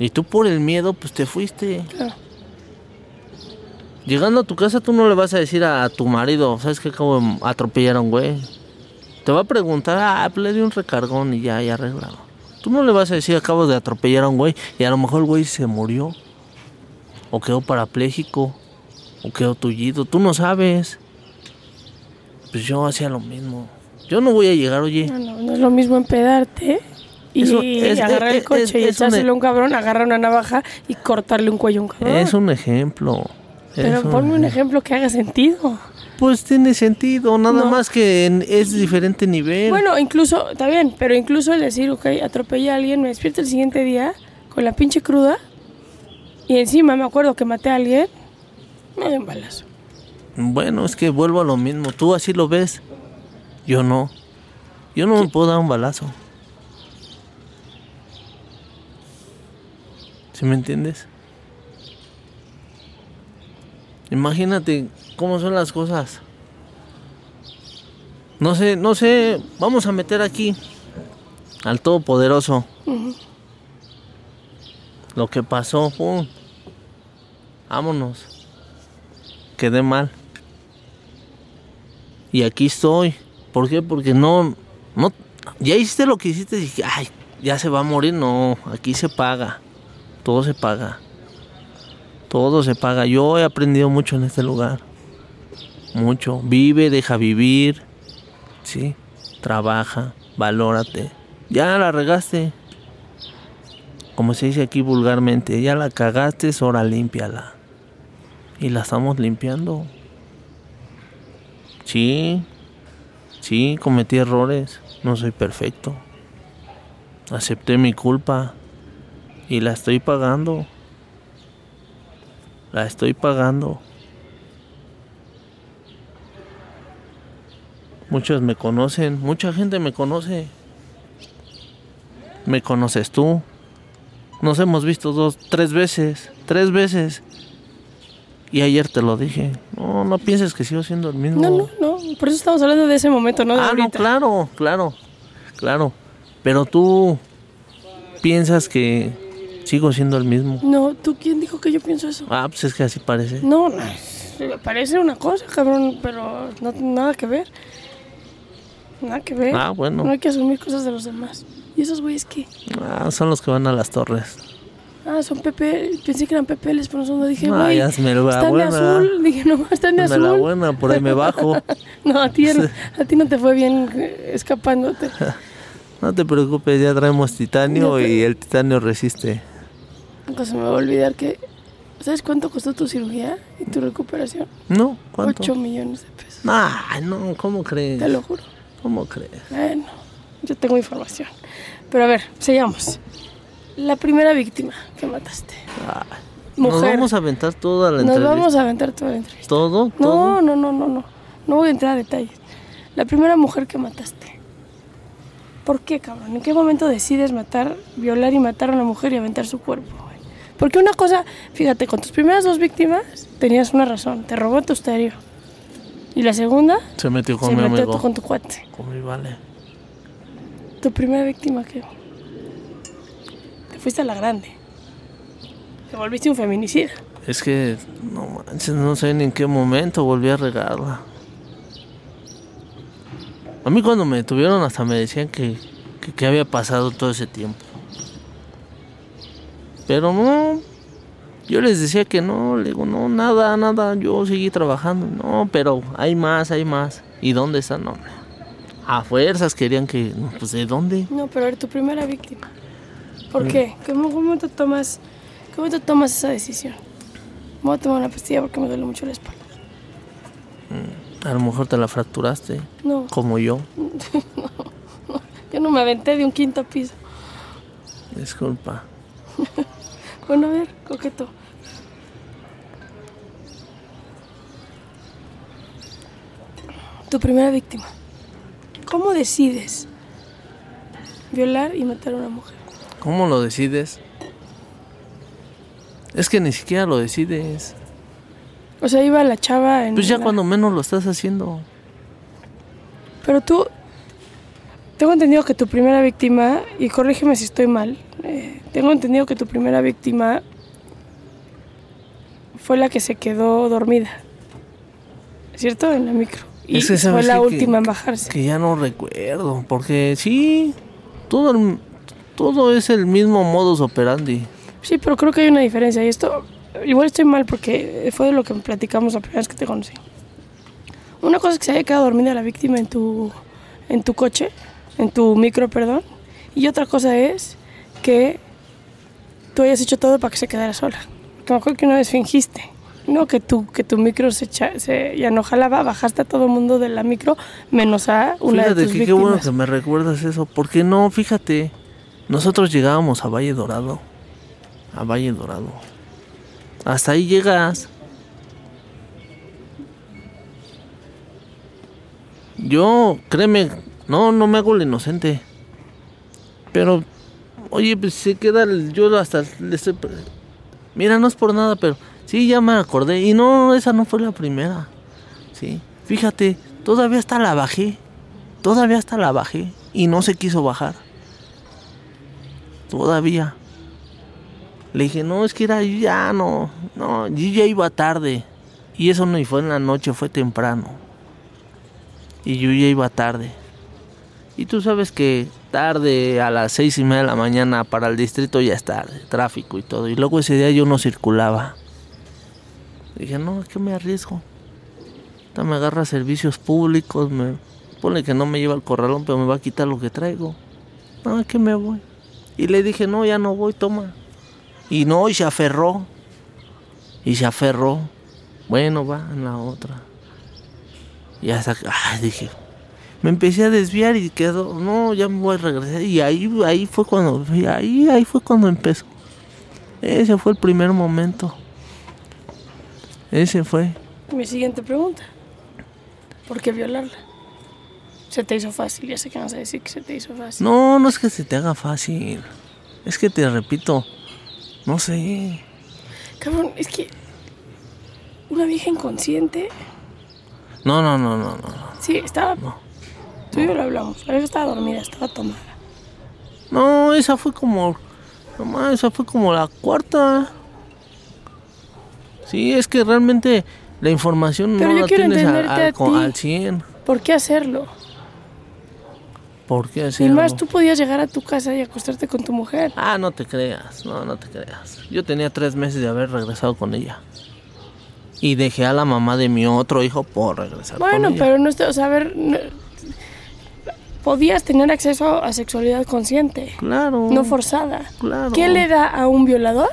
Y tú por el miedo, pues te fuiste. Claro. Llegando a tu casa, tú no le vas a decir a, tu marido, ¿sabes que acabo de atropellar a un güey? Te va a preguntar, ah, pues le di un recargón y ya, ya arreglado. Tú no le vas a decir, acabo de atropellar a un güey y a lo mejor el güey se murió. O quedó parapléjico. O quedó tullido. Tú no sabes. Pues yo hacía lo mismo. Yo no voy a llegar, oye. No, no, no es lo mismo empedarte y Eso es- agarrar es- el coche es- y echárselo a un cabrón, agarrar una navaja y cortarle un cuello a un cabrón. Es un ejemplo. Pero ponme un ejemplo que haga sentido. Pues tiene sentido, nada No. más que en- es diferente nivel. Bueno, incluso, está bien, pero incluso el decir, ok, atropellé a alguien, me despierto el siguiente día con la pinche cruda y encima me acuerdo que maté a alguien, me doy un balazo. Bueno, es que vuelvo a lo mismo. Tú así lo ves. Yo no. Yo no me puedo dar un balazo. ¿Sí me entiendes? Imagínate cómo son las cosas. No sé, no sé. Vamos a meter aquí al Todopoderoso. Lo que pasó, pum. Vámonos. Quedé mal. Y aquí estoy. ¿Por qué? Porque no, no, ya hiciste lo que hiciste y dije, ay, ya se va a morir. No, aquí se paga. Todo se paga. Todo se paga. Yo he aprendido mucho en este lugar. Mucho. Vive, deja vivir. Sí. Trabaja, valórate. Ya la regaste. Como se dice aquí vulgarmente, ya la cagaste, es hora límpiala. Y la estamos limpiando. Sí, sí, cometí errores, no soy perfecto. Acepté mi culpa y la estoy pagando. La estoy pagando. Muchos me conocen, mucha gente me conoce. Me conoces tú. Nos hemos visto dos, tres veces, tres veces. Y ayer te lo dije. No, no pienses que sigo siendo el mismo. No, no, no, por eso estamos hablando de ese momento, no de Ah, no, claro, claro, claro. Pero tú piensas que sigo siendo el mismo. No, ¿tú quién dijo que yo pienso eso? Ah, pues es que así parece. No, no, parece una cosa, cabrón, pero no nada que ver. Nada que ver. Ah, bueno. No hay que asumir cosas de los demás. ¿Y esos güeyes qué? Ah, son los que van a las torres. Ah, son PP, pensé que eran PPLs, pero no dije, Ah, güey, ya me lo están de azul. (laughs) Dije, no, están de la azul. buena, por ahí me bajo. (laughs) No, a ti, (laughs) a ti no te fue bien eh, escapándote. No te preocupes, ya traemos titanio te- y el titanio resiste. Nunca se me va a olvidar que... ¿Sabes cuánto costó tu cirugía y tu recuperación? ¿No? ¿Cuánto? 8 millones de pesos. Ah, no, ¿cómo crees? Te lo juro. ¿Cómo crees? Bueno, yo tengo información. Pero a ver, sigamos. La primera víctima que mataste. Nos Mujer. vamos a aventar toda la Nos entrevista. vamos a aventar toda la entrevista. ¿Todo? ¿Todo? No, no, no, no, no. No voy a entrar a detalles. La primera mujer que mataste. ¿Por qué, cabrón? ¿En qué momento decides matar, violar y matar a una mujer y aventar su cuerpo? güey? Porque una cosa, fíjate, con tus primeras dos víctimas tenías una razón. Te robó tu estéreo. Y la segunda Se metió con se mi metió amigo. con tu cuate. Con mi vale. Tu primera víctima, ¿qué? Te fuiste a la grande. Te volviste un feminicida. Es que no manches, no sé ni en qué momento volví a regarla. A mí cuando me detuvieron hasta me decían que, que, que había pasado todo ese tiempo. Pero no, yo les decía que no, le digo, no, nada, nada, yo seguí trabajando. No, pero hay más, hay más. ¿Y dónde están? No. A fuerzas querían que, pues ¿de dónde? No, pero eres tu primera víctima. ¿Por qué? ¿Cómo, cómo te tomas, cómo te tomas esa decisión? Voy a tomar una pastilla porque me duele mucho la espalda. A lo mejor te la fracturaste, No, como yo. (laughs) yo no me aventé de un quinto piso. Disculpa. (laughs) Bueno, a ver, coqueto. Tu primera víctima. ¿Cómo decides violar y matar a una mujer? ¿Cómo lo decides? Es que ni siquiera lo decides. O sea, iba la chava en. Pues ya la- cuando menos lo estás haciendo. Pero tú. Tengo entendido que tu primera víctima, y corrígeme si estoy mal, eh, tengo entendido que tu primera víctima fue la que se quedó dormida. ¿Cierto? En la micro. Y Es que, fue ¿sabes la? Que- última en bajarse. Que ya no recuerdo. Porque sí, todo, el- todo es el mismo modus operandi. Sí, pero creo que hay una diferencia. Y esto, igual estoy mal porque fue de lo que platicamos la primera vez que te conocí. Una cosa es que se haya quedado dormida la víctima en tu, en tu coche, en tu micro, perdón. Y otra cosa es que tú hayas hecho todo para que se quedara sola. Porque me acuerdo que una vez fingiste. No, que tu, que tu micro se, echa- se ya no jalaba, bajaste a todo el mundo de la micro, menos a una fíjate de tus que qué bueno víctimas. que me recuerdas eso. Porque no, fíjate. Nosotros llegábamos a Valle Dorado. A Valle Dorado. Hasta ahí llegas. Yo, créeme, no, no me hago el inocente. Pero, oye, pues se queda, el- yo hasta Mira, no es por nada, pero sí, ya me acordé. Y no, esa no fue la primera. Sí, fíjate, todavía hasta la bajé. Todavía hasta la bajé. Y no se quiso bajar. Todavía. Le dije, no, es que era ya no. No, yo ya iba tarde. Y eso no fue en la noche, fue temprano. Y yo ya iba tarde. Y tú sabes que tarde a las seis y media de la mañana para el distrito ya es tarde, tráfico y todo. Y luego ese día yo no circulaba. Dije, no, es que me arriesgo. Ahorita me agarra servicios públicos, me pone que no me lleva al corralón, pero me va a quitar lo que traigo. No, es que me voy. Y le dije, no, ya no voy, toma. Y no, y se aferró. Y se aferró. Bueno, va en la otra. Y hasta ay, dije, me empecé a desviar y quedó, no, ya me voy a regresar. Y ahí, ahí fue cuando, ahí, ahí fue cuando empezó. Ese fue el primer momento. Ese fue. Mi siguiente pregunta. ¿Por qué violarla? Se te hizo fácil, ya sé que vas a decir que se te hizo fácil. No, no es que se te haga fácil. Es que te repito, no sé. Cabrón, es que una vieja inconsciente. No, no, no, no, no. no. Sí, estaba. Tú y yo lo hablamos. La vieja estaba dormida, estaba tomada. No, esa fue como. Nomás, esa fue como la cuarta. Sí, es que realmente la información Pero no yo la quiero tienes al, entenderte al, a con- ti. al 100. ¿Por qué hacerlo? ¿Por qué Y hacerlo? más, tú podías llegar a tu casa y acostarte con tu mujer. Ah, no te creas, no, no te creas. Yo tenía tres meses de haber regresado con ella. Y dejé a la mamá de mi otro hijo por regresar Bueno, con ella. pero no. O sea, a ver. no- podías tener acceso a sexualidad consciente, Claro. no forzada. Claro. ¿Qué le da a un violador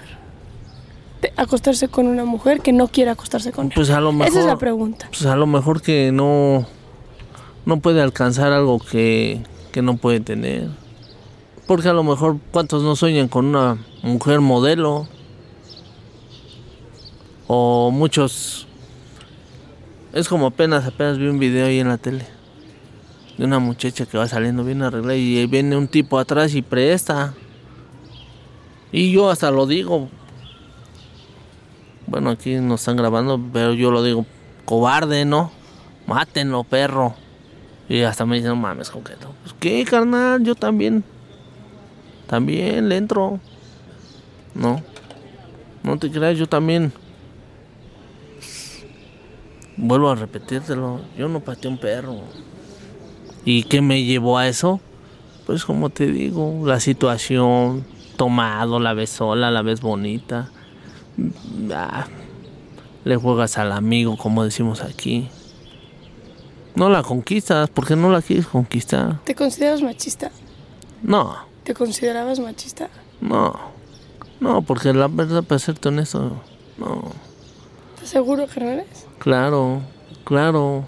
acostarse con una mujer que no quiere acostarse con él? Pues a lo mejor. Esa es la pregunta. Pues a lo mejor que no. No puede alcanzar algo que, que no puede tener. Porque a lo mejor, ¿cuántos no sueñan con una mujer modelo? O muchos. Es como apenas, apenas vi un video ahí en la tele. De una muchacha que va saliendo bien arreglada y viene un tipo atrás y presta. Y yo hasta lo digo. Bueno, aquí nos están grabando, pero yo lo digo, cobarde, ¿no? mátenlo, perro. Y hasta me dicen, no mames, coqueto. Pues qué, carnal, yo también. También le entro. No. No te creas, yo también. Vuelvo a repetírtelo. Yo no pateé un perro. ¿Y qué me llevó a eso? Pues como te digo, la situación, tomado, la ves sola, la ves bonita. Ah, le juegas al amigo, como decimos aquí. No la conquistas, porque no la quieres conquistar. ¿Te consideras machista? No, ¿Te considerabas machista? no, no, porque la verdad, para serte honesto, no. ¿Estás seguro que no eres? Claro, claro,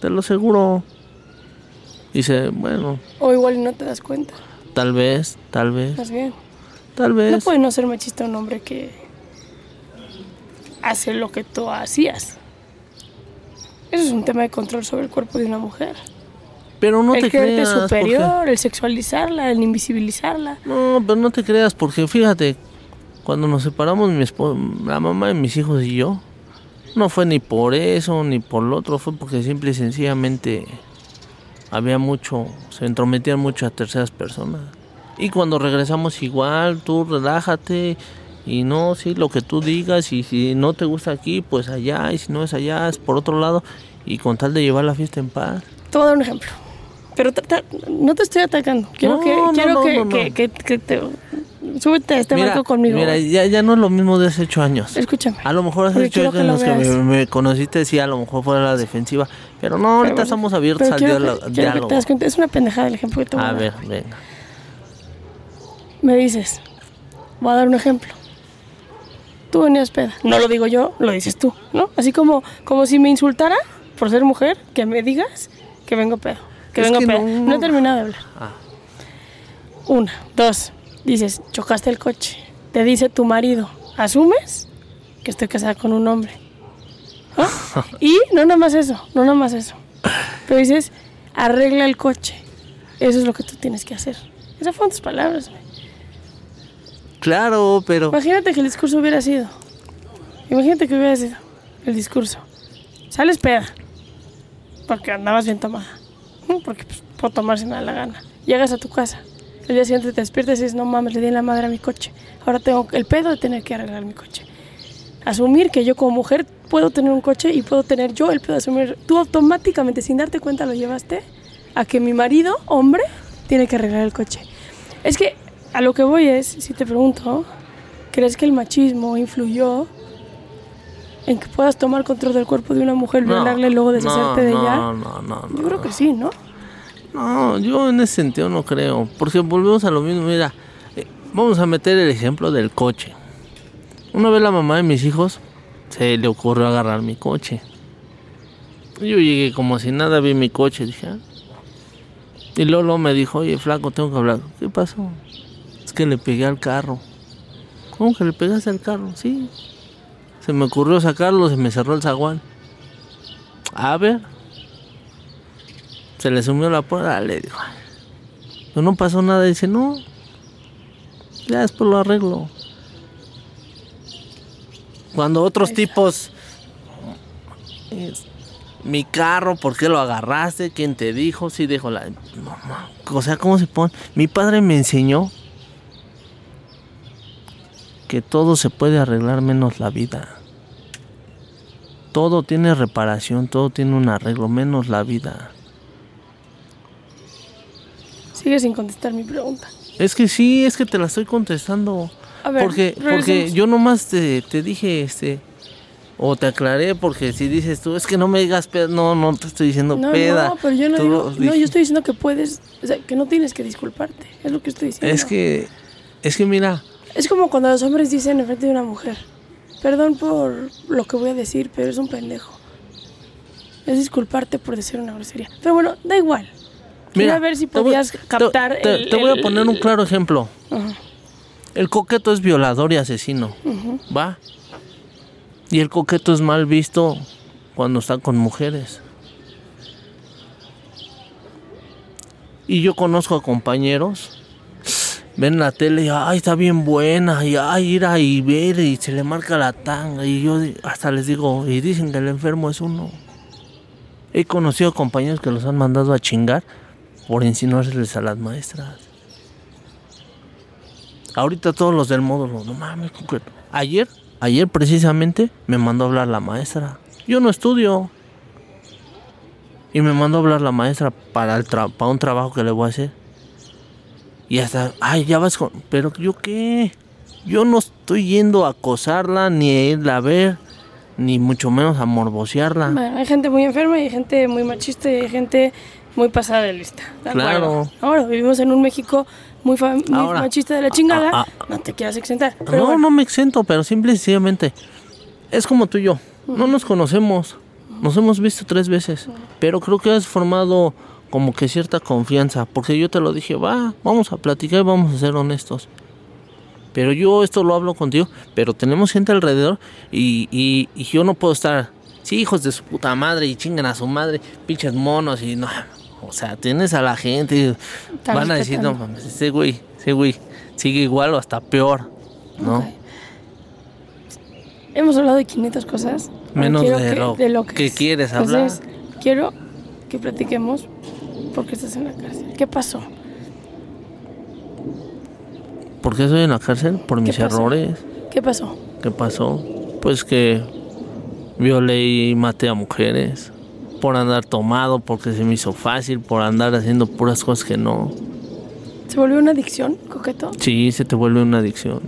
te lo aseguro. Dice, bueno, O igual y no te das cuenta. tal vez, tal vez, Más bien. tal No vez. puede no ser machista un hombre que hace lo que tú hacías. Eso es un tema de control sobre el cuerpo de una mujer. Pero no el te creerte creas. porque- superior, el sexualizarla, el invisibilizarla. No, pero no te creas, porque fíjate, cuando nos separamos mi esposa, la mamá de mis hijos y yo, no fue ni por eso ni por lo otro, fue porque simple y sencillamente había mucho, se entrometían mucho a terceras personas. Y cuando regresamos igual, tú relájate y no, sí, lo que tú digas y si no te gusta aquí, pues allá y si no es allá, es por otro lado y con tal de llevar la fiesta en paz. Te voy a dar un ejemplo. Pero no te estoy atacando. Quiero No, que, no, quiero no, que, que- que- que te... Súbete a este mira, barco conmigo. mira, ya, ya no es lo mismo de hace ocho años. Escúchame. A lo mejor hace ocho años lo que me, conociste, sí, a lo mejor fuera la defensiva. Pero no, ahorita Pero- estamos abiertos al quiero diálogo. que- quiero que diálogo. te das cuenta. Es una pendejada el ejemplo que te voy a, A dar. ver, venga. Me dices, voy a dar un ejemplo. Tú venías peda. No lo digo yo, lo dices tú, ¿no? Así como, como si me insultara por ser mujer, que me digas que vengo pedo. Que Es vengo que pedo. no. No. he terminado de hablar. Ah. Una, dos. Dices, chocaste el coche. Te dice tu marido, ¿asumes que estoy casada con un hombre? ¿Ah? (laughs) y no nada más eso, no nada más eso. Pero dices, arregla el coche. Eso es lo que tú tienes que hacer. Esas fueron tus palabras, güey. Claro, pero. Imagínate que el discurso hubiera sido. Imagínate que hubiera sido el discurso. Sales peda. Porque andabas bien tomada. Porque pues, puedo tomarse me da la gana. Llegas a tu casa. El día siguiente te despiertas y dices, no mames, le di en la madre a mi coche. Ahora tengo el pedo de tener que arreglar mi coche. Asumir que yo como mujer puedo tener un coche y puedo tener yo el pedo de asumir. Tú automáticamente, sin darte cuenta, lo llevaste a que mi marido, hombre, tiene que arreglar el coche. Es que a lo que voy es, si te pregunto, ¿crees que el machismo influyó en que puedas tomar control del cuerpo de una mujer, No, violarla y luego deshacerte no, de no, ella? No, no, no. Yo creo que sí, ¿no? No, yo en ese sentido no creo. Porque volvemos a lo mismo. Mira, eh, vamos a meter el ejemplo del coche. Una vez la mamá de mis hijos se le ocurrió agarrar mi coche. Yo llegué como si nada, vi mi coche, dije. "Ah". Y Lolo me dijo, oye, flaco, tengo que hablar. ¿Qué pasó? Es que le pegué al carro. ¿Cómo que le pegaste al carro? Sí. Se me ocurrió sacarlo, se me cerró el zaguán. A ver. Se le sumió la puerta, le dijo. Pero no pasó nada, dice, no. Ya después lo arreglo. Cuando otros tipos. es, mi carro, ¿por qué lo agarraste? ¿Quién te dijo? Sí, dijo la. no, no. O sea, ¿cómo se pone? Mi padre me enseñó que todo se puede arreglar menos la vida. Todo tiene reparación, todo tiene un arreglo, menos la vida. Sigue sin contestar mi pregunta. Es que sí, es que te la estoy contestando. A ver, porque, porque yo nomás te, te dije, este, o te aclaré, porque si dices tú, es que no me digas peda, no, no te estoy diciendo No, peda. no, pero yo no digo, no, yo estoy diciendo que puedes, o sea, que no tienes que disculparte, es lo que estoy diciendo. Es que, es que mira, Es como cuando los hombres dicen enfrente de una mujer, perdón por lo que voy a decir, pero es un pendejo. Es disculparte por decir una grosería. Pero bueno, da igual. Mira. ver si podías captar te, el- te voy a poner un claro ejemplo. Ajá. El coqueto es violador y asesino. ¿va? Y el coqueto es mal visto cuando está con mujeres. Y yo conozco a compañeros, ven la tele y ay, está bien buena, y ay, ir a y ver, y se le marca la tanga, y yo hasta les digo, y dicen que el enfermo es uno. He conocido compañeros que los han mandado a chingar por insinuárseles a las maestras. Ahorita todos los del módulo, no mames, concreto. Ayer, ayer precisamente me mandó a hablar la maestra. Yo no estudio. Y me mandó a hablar la maestra para, el tra- para un trabajo que le voy a hacer. Y hasta, ay, ya vas con... Pero yo qué? Yo no estoy yendo a acosarla, ni a irla a ver, ni mucho menos a morbosearla. Bueno, hay gente muy enferma y hay gente muy machista y hay gente muy pasada de lista. ¿de Claro. Ahora vivimos en un México muy, muy Ahora, machista de la chingada. ah, no te quieras exentar. Pero no, bueno, no me exento, pero simple y sencillamente. Es como tú y yo. No nos conocemos. Nos hemos visto tres veces. Pero creo que has formado como que cierta confianza. Porque yo te lo dije, va, vamos a platicar y vamos a ser honestos. Pero yo esto lo hablo contigo. Pero tenemos gente alrededor. Y, y, y yo no puedo estar. Sí, hijos de su puta madre. Y chingan a su madre. Pinches monos. Y no. O sea, tienes a la gente. y van a decir, no mames, ese güey, ese güey sigue igual o hasta peor. ¿no? Hemos hablado de 500 cosas. Menos de que- lo de lo que es. quieres hablar. Entonces, quiero que platiquemos porque estás en la cárcel. ¿Qué pasó? ¿Por qué estoy en la cárcel? Por mis pasó? errores. ¿Qué pasó? ¿Qué pasó? Pues que violé y maté a mujeres. Por andar tomado, porque se me hizo fácil, por andar haciendo puras cosas que no. ¿Se volvió una adicción, coqueto? Sí, se te vuelve una adicción.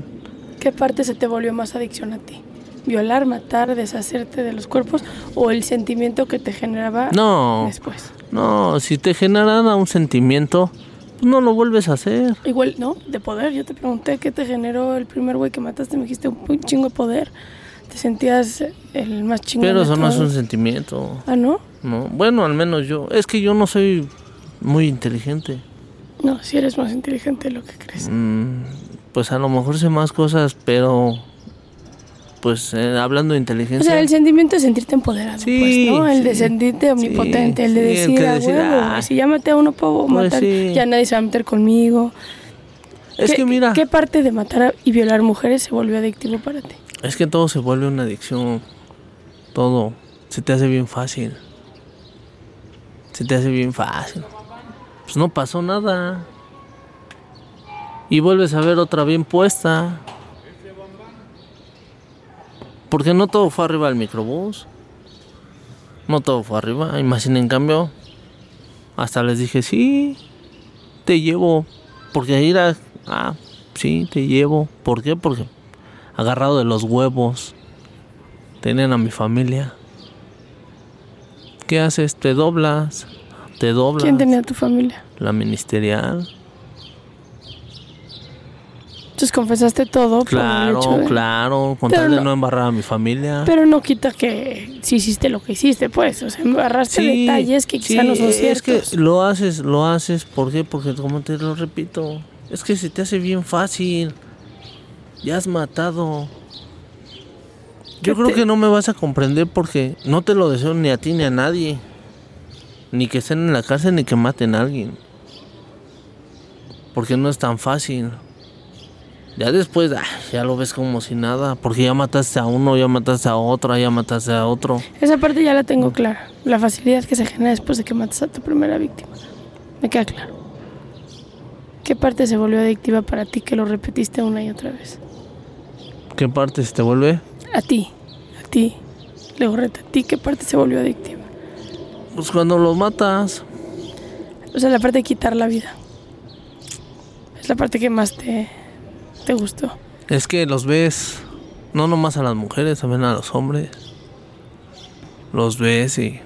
¿Qué parte se te volvió más adicción a ti? ¿Violar, matar, deshacerte de los cuerpos o el sentimiento que te generaba No, después? No, si te generan un sentimiento, pues no lo vuelves a hacer. Igual, ¿no? De poder. Yo te pregunté qué te generó el primer güey que mataste. Me dijiste un, chingo de poder. Te sentías el más chingón. Pero eso no es un sentimiento. Ah, ¿no? No, bueno, al menos yo. Es que yo no soy muy inteligente. No, si eres más inteligente de lo que crees. Mm, pues a lo mejor sé más cosas, pero pues eh, hablando de O inteligencia. sea, el sentimiento de sentirte empoderado, Sí, pues, ¿no? El de sí. sentirte omnipotente, el de el decir, huevo, ah, güey, si ya maté a uno, puedo pues matar, sí. ya nadie se va a meter conmigo. es ¿Qué- que mira, ¿Qué parte de matar y violar mujeres se volvió adictivo para ti? es que todo se vuelve una adicción. Todo se te hace bien fácil. Se te hace bien fácil. Pues no pasó nada. Y vuelves a ver otra bien puesta. Porque no todo fue arriba del microbús. No todo fue arriba. Imaginen, en cambio, hasta les dije, sí, te llevo. Porque ahí era, ah, sí, te llevo. ¿Por qué? Porque agarrado de los huevos. Tenían a mi familia. ¿Qué haces? Te doblas. Te doblas. ¿Quién tenía tu familia? La ministerial. Entonces confesaste todo por el Claro, hecho de- claro. Con Pero tal de no- no embarrar a mi familia. Pero no quita que sí hiciste lo que hiciste, pues. O sea, embarraste detalles que quizá sí, no son Es ciertos. que lo haces, lo haces. ¿Por qué? Porque, como te lo repito, es que se te hace bien fácil. Ya has matado. Yo ¿Qué creo te- que no me vas a comprender porque no te lo deseo ni a ti ni a nadie. Ni que estén en la cárcel ni que maten a alguien. Porque no es tan fácil. Ya después, ah, ya lo ves como si nada. Porque ya mataste a uno, ya mataste a otro, ya mataste a otro. Esa parte ya la tengo clara. La facilidad que se genera después de que matas a tu primera víctima. Me queda claro. ¿Qué parte se volvió adictiva para ti que lo repetiste una y otra vez? ¿Qué parte se te vuelve? A ti, a ti, Legorreta, a ti, ¿qué parte se volvió adictiva? Pues cuando los matas. O sea, la parte de quitar la vida. Es la parte que más te, te gustó. Es que los ves, no nomás a las mujeres, también a los hombres. Los ves y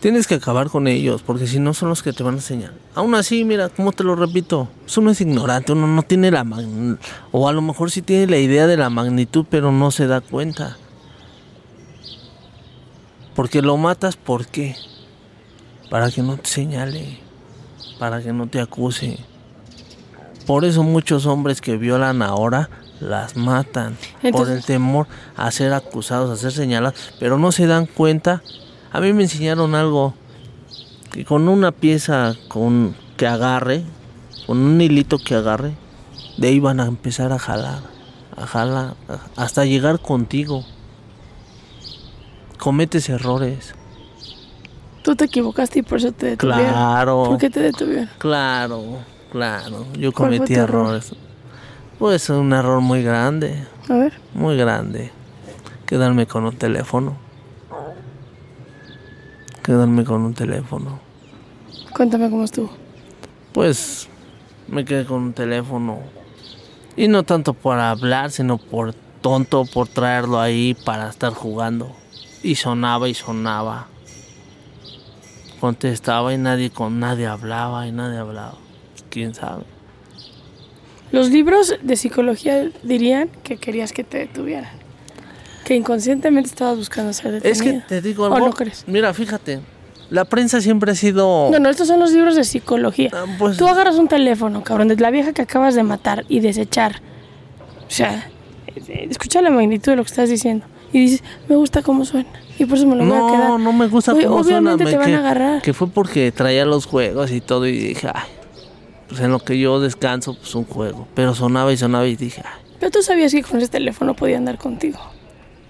tienes que acabar con ellos, porque si no son los que te van a enseñar. Aún así, mira, como te lo repito, uno es ignorante, uno no tiene la magn- o a lo mejor sí tiene la idea de la magnitud, pero no se da cuenta. Porque lo matas, ¿por qué? Para que no te señale, para que no te acuse. Por eso muchos hombres que violan ahora las matan. por el temor a ser acusados, a ser señalados. Pero no se dan cuenta. A mí me enseñaron algo. Que con una pieza con, que agarre, con un hilito que agarre, de ahí van a empezar a jalar. A jalar. hasta llegar contigo. Cometes errores. tú te equivocaste y por eso te detuvieron. Claro. ¿Por qué te detuvieron? Claro, claro. Yo ¿Cuál fue cometí tu error? errores. Pues un error muy grande, A ver. muy grande. Quedarme con un teléfono. Quedarme con un teléfono. Cuéntame cómo estuvo. Pues me quedé con un teléfono. Y no tanto por hablar, sino por tonto, por traerlo ahí para estar jugando. Y sonaba y sonaba. Contestaba y nadie con nadie hablaba y nadie hablaba. ¿Quién sabe? Los libros de psicología dirían que querías que te detuvieran. Que inconscientemente estabas buscando ser detenido. Es que te digo ¿O algo. no crees? Mira, fíjate. La prensa siempre ha sido. No, no, estos son los libros de psicología. Ah, pues- Tú agarras un teléfono, cabrón, de la vieja que acabas de matar y desechar. O sea, escucha la magnitud de lo que estás diciendo. Y dices, me gusta cómo suena. Y por eso me lo voy a quedar. No, no me gusta Oye, cómo suena. obviamente me- te van que, a agarrar. que fue porque traía los juegos y todo y dije, ay, en lo que yo descanso, pues un juego. Pero sonaba y sonaba y dije, ay, Pero tú sabías que con ese teléfono podía andar contigo.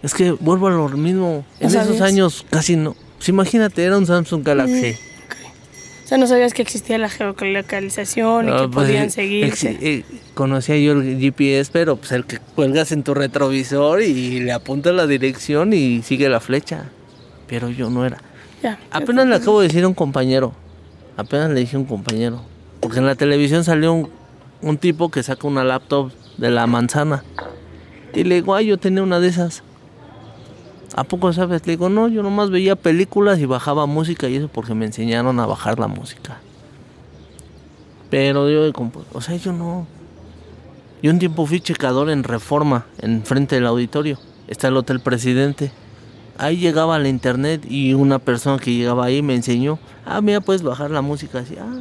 es que vuelvo a lo mismo. En ¿No esos sabías? años casi no. Pues imagínate, era un Samsung Galaxy. O sea, no sabías que existía la geolocalización y Ah, que pues, podían eh, seguirte. ex- eh, conocía yo el GPS, pero pues el que cuelgas en tu retrovisor y le apunta la dirección y sigue la flecha. Pero yo no era. Ya. Apenas le acabo de decir a un compañero. Apenas le dije a un compañero. Porque en la televisión salió un, tipo que saca una laptop de la manzana. Y le digo, ay, yo tenía una de esas. ¿A poco sabes? Le digo, no, yo nomás veía películas y bajaba música y eso porque me enseñaron a bajar la música. Pero yo, o sea, yo no. Yo un tiempo fui checador en Reforma, en frente del auditorio. Está el Hotel Presidente. Ahí llegaba la internet y una persona que llegaba ahí me enseñó, ah, mira, puedes bajar la música así, ah.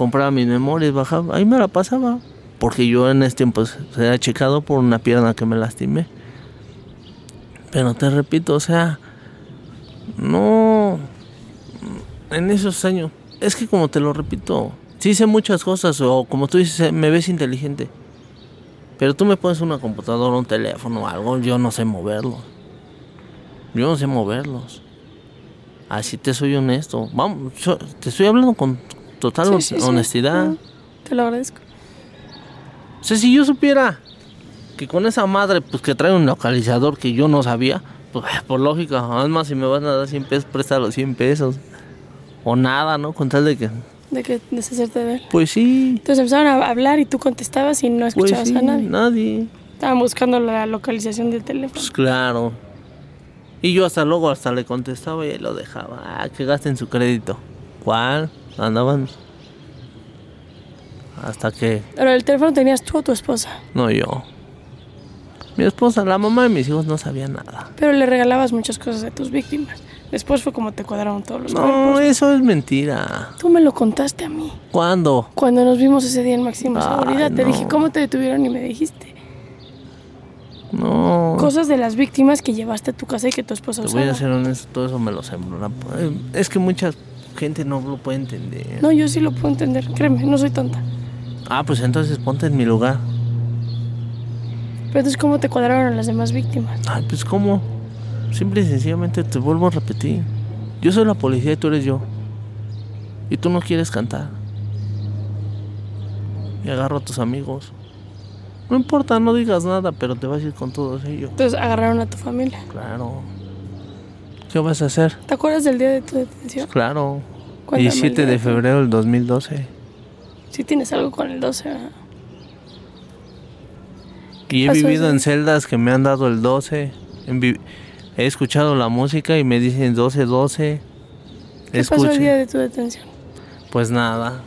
Compraba mis memorias, bajaba, ahí me la pasaba. Porque yo en ese tiempo se era checado por una pierna que me lastimé. Pero te repito, o sea, no. En esos años, es que como te lo repito, sí sé muchas cosas, o como tú dices, eh, me ves inteligente. Pero tú me pones una computadora, un teléfono algo, yo no sé moverlos. Yo no sé moverlos. Así te soy honesto. Vamos, te estoy hablando con total Sí, honestidad. Te lo agradezco. O sea, si yo supiera que con esa madre, pues que trae un localizador que yo no sabía, pues (laughs) por lógica, además si me van a dar 100 pesos, presta los 100 pesos. O nada, ¿no? Con tal de que... De que deshacerte de él. Pues sí, Entonces empezaron a hablar y tú contestabas y no pues escuchabas a nadie. nadie. Estaban buscando la localización del teléfono. Pues claro. Y yo hasta luego hasta le contestaba y lo dejaba. Ah, que gasten su crédito. ¿Cuál? Andaban... Hasta que... Pero el teléfono tenías tú o tu esposa. No yo. Mi esposa, la mamá de mis hijos no sabía nada. Pero le regalabas muchas cosas a tus víctimas. Después fue como te cuadraron todos los No, cuerpos. eso es mentira. Tú me lo contaste a mí. ¿Cuándo? Cuando nos vimos ese día en Máxima Seguridad, te no. dije, ¿cómo te detuvieron? Y me dijiste. No. Cosas de las víctimas que llevaste a tu casa y que tu esposa Te voy a ser honesto, todo eso me lo sembró. Es que mucha gente no lo puede entender. No, yo sí lo puedo entender. Créeme, no soy tonta. Ah, pues entonces ponte en mi lugar. Pero entonces, ¿cómo te cuadraron las demás víctimas? Ay, pues cómo. Simple y sencillamente te vuelvo a repetir. Yo soy la policía y tú eres yo. Y tú no quieres cantar. Y agarro a tus amigos. No importa, no digas nada, pero te vas a ir con todos ellos. Entonces agarraron a tu familia. Claro. ¿Qué vas a hacer? ¿Te acuerdas del día de tu detención? Claro. Cuéntame el 17 día de febrero del 2012. Sí tienes algo con el 12, ¿verdad? Y he vivido en celdas que me han dado el 12. En vi- he escuchado la música y me dicen 12, 12. ¿Qué pasó el día de tu detención? Pues nada.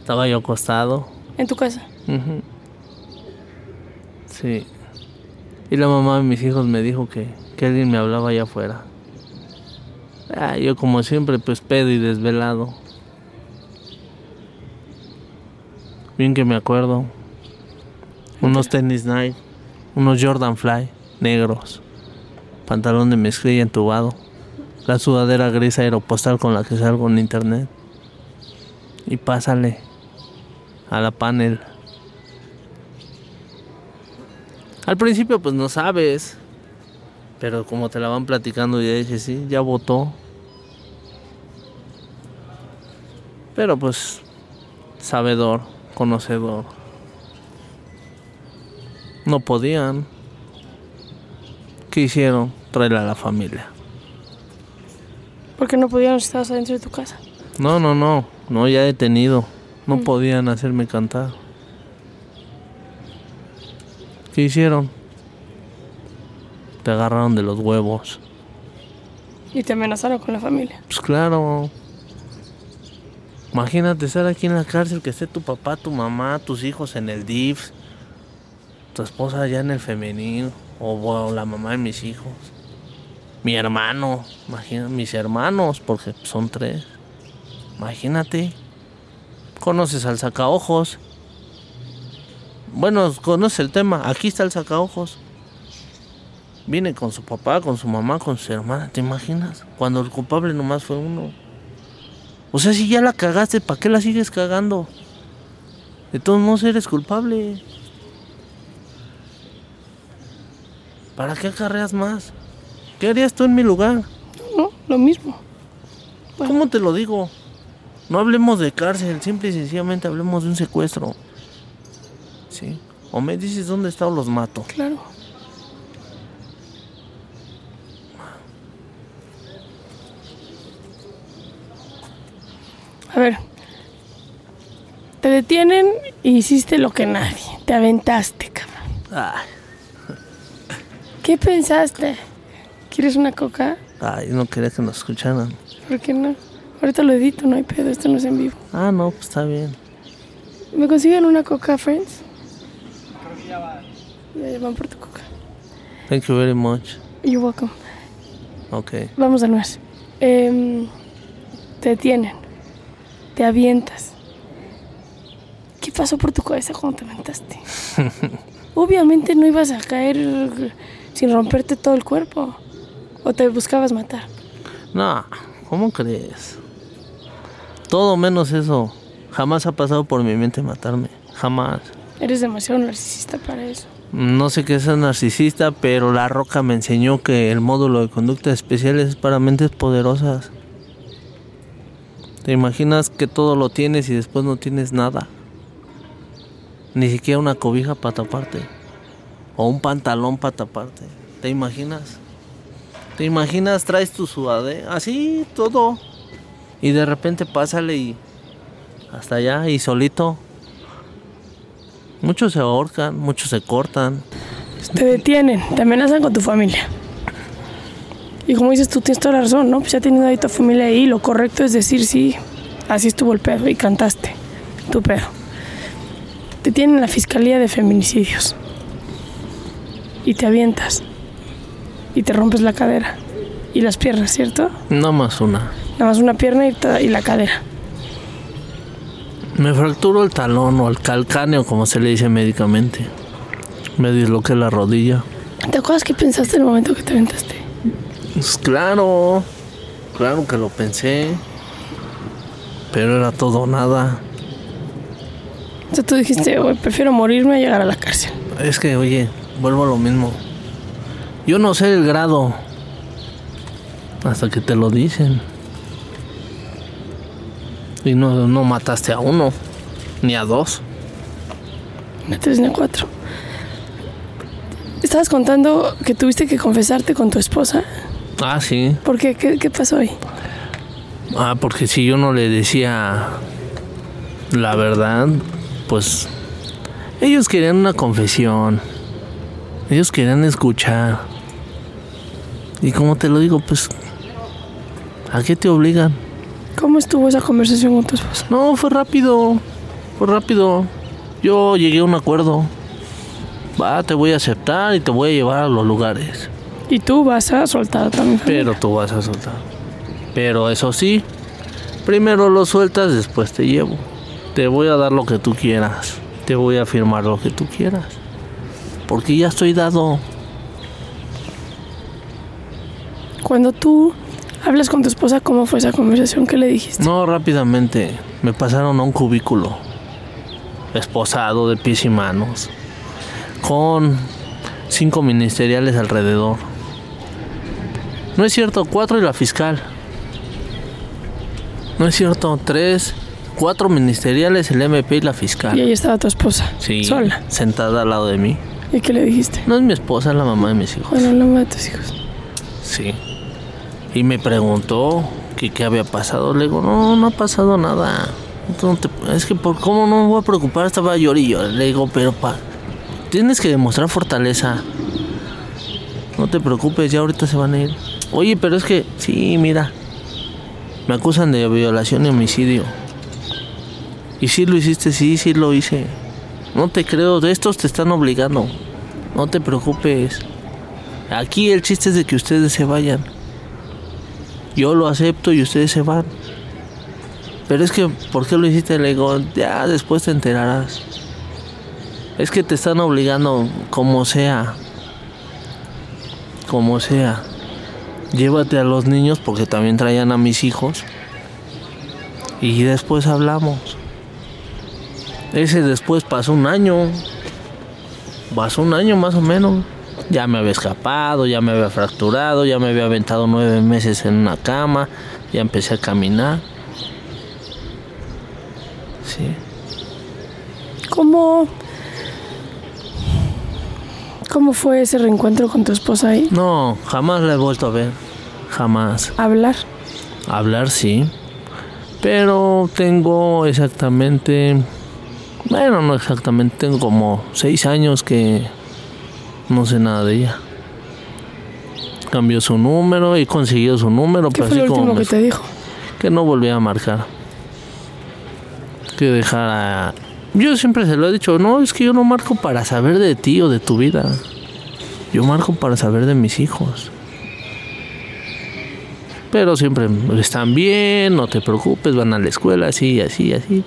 Estaba yo acostado. En tu casa. Ujú. Sí. Y la mamá de mis hijos me dijo que, que alguien me hablaba allá afuera. Ah, yo como siempre, pues pedo y desvelado. Bien que me acuerdo. Unos tenis Nike, unos Jordan Fly negros, pantalón de mezclilla entubado, la sudadera gris aeropostal con la que salgo en internet. Y pásale a la panel. Al principio pues no sabes, pero como te la van platicando ya dije, sí, ya votó. Pero pues sabedor, conocedor. No podían. ¿Qué hicieron? Traer a la familia. Porque no podían, estar adentro de tu casa. No, no, no, no, ya detenido. No mm. podían hacerme cantar. ¿Qué hicieron? Te agarraron de los huevos. Y te amenazaron con la familia. Pues claro. Imagínate estar aquí en la cárcel, que esté tu papá, tu mamá, tus hijos en el DIF, tu esposa allá en el femenino, o, la mamá de mis hijos. Mi hermano, imagina, mis hermanos, porque son tres. Imagínate. Conoces al sacaojos. Bueno, conoces el tema. Aquí está el sacaojos. Viene con su papá, con su mamá, con su hermana. ¿Te imaginas? Cuando el culpable nomás fue uno. O sea, si ya la cagaste, ¿para qué la sigues cagando? De todos modos eres culpable. ¿Para qué acarreas más? ¿Qué harías tú en mi lugar? No, lo mismo. ¿Cómo te lo digo? No hablemos de cárcel, simple y sencillamente hablemos de un secuestro. ¿Sí? O me dices dónde está o los mato. Claro. A ver. Te detienen y hiciste lo que nadie. Te aventaste, cabrón. Ay, ¿Qué pensaste? ¿Quieres una coca? ay, no quería que nos escucharan. ¿Por qué no? Ahorita lo edito, no hay pedo, esto no es en vivo. Ah, no, pues está bien. ¿Me consiguen una coca, friends? Ya van por tu coca. Thank you very much. You're welcome. Ok. Vamos de nuevo. Em, te detienen. Te avientas. ¿Qué pasó por tu cabeza cuando te aventaste? (laughs) Obviamente no ibas a caer sin romperte todo el cuerpo. ¿O te buscabas matar? No, ¿cómo crees? Todo menos eso. Jamás ha pasado por mi mente matarme. Jamás. Eres demasiado narcisista para eso. No sé qué es narcisista, pero la roca me enseñó que el módulo de conducta especial es para mentes poderosas. ¿Te imaginas que todo lo tienes y después no tienes nada? Ni siquiera una cobija para taparte. O un pantalón para taparte. ¿Te imaginas? ¿Te imaginas? Traes tu sudadera, así todo. Y de repente pásale y hasta allá y solito. Muchos se ahorcan, muchos se cortan. Te detienen, te amenazan con tu familia. Y como dices, tú tienes toda la razón, ¿no? Pues ya teniendo ahí tu familia ahí, lo correcto es decir, sí, así estuvo el pedo y cantaste tu pedo. Te tienen en la Fiscalía de Feminicidios. Y te avientas. Y te rompes la cadera. Y las piernas, ¿cierto? No más una. Nada más una pierna y, y la cadera. Me fracturó el talón o el calcáneo, como se le dice médicamente. Me disloqué la rodilla. ¿Te acuerdas qué pensaste en el momento que te aventaste? Pues claro, claro que lo pensé. Pero era todo nada. O sea, tú dijiste, "Güey, prefiero morirme a llegar a la cárcel. Es que, oye, vuelvo a lo mismo. Yo no sé el grado. Hasta que te lo dicen. Y no, no mataste a uno, ni a dos. Ni a tres ni a cuatro. Estabas contando que tuviste que confesarte con tu esposa. Ah, sí. ¿Por qué? ¿Qué, qué pasó ahí? Ah, porque si yo no le decía la verdad, pues ellos querían una confesión. Ellos querían escuchar. Y como te lo digo, pues ¿a qué te obligan? ¿Cómo estuvo esa conversación con tu esposa? No, fue rápido. Fue rápido. Yo llegué a un acuerdo. Va, te voy a aceptar y te voy a llevar a los lugares. Y tú vas a soltar también. Pero tú vas a soltar. Pero eso sí, primero lo sueltas, después te llevo. Te voy a dar lo que tú quieras. Te voy a firmar lo que tú quieras. Porque ya estoy dado. Cuando tú hablas con tu esposa, ¿cómo fue esa conversación que le dijiste? No, rápidamente. Me pasaron a un cubículo. Esposado de pies y manos. Con cinco ministeriales alrededor. No es cierto, cuatro y la fiscal. No es cierto, tres Cuatro ministeriales, el MP y la fiscal. Y ahí estaba tu esposa. Sí, Sola. sentada al lado de mí. ¿Y qué le dijiste? No es mi esposa, es la mamá de mis hijos. Bueno, la mamá de tus hijos. Sí. Y me preguntó que qué había pasado. Le digo, no, no ha pasado nada. Es que, ¿por cómo no me voy a preocupar? Estaba llorando. Le digo, pero pa, tienes que demostrar fortaleza. No te preocupes, ya ahorita se van a ir. Oye, pero es que, sí, mira. Me acusan de violación y homicidio. ¿Y si lo hiciste? Sí, sí lo hice. No te creo, de estos te están obligando. No te preocupes. Aquí el chiste es de que ustedes se vayan. Yo lo acepto y ustedes se van. Pero es que, ¿por qué lo hiciste? Le digo, ya después te enterarás. Es que te están obligando, como sea. Como sea. Llévate a los niños porque también traían a mis hijos. Y después hablamos. Ese después pasó un año. Pasó un año más o menos. Ya me había escapado, ya me había fracturado, ya me había aventado nueve meses en una cama, ya empecé a caminar. Sí. ¿Cómo. ¿Cómo fue ese reencuentro con tu esposa ahí? No, jamás la he vuelto a ver. Jamás. Hablar. Hablar sí. Pero tengo exactamente. Bueno, no exactamente. Tengo como seis años que no sé nada de ella. Cambió su número y consiguió su número. ¿Qué pero fue lo así como último que te dijo? que no volvía a marcar. Que dejara. Yo siempre se lo he dicho, no, es que yo no marco para saber de ti o de tu vida. Yo marco para saber de mis hijos. Pero siempre están bien, no te preocupes, van a la escuela, así, así, así.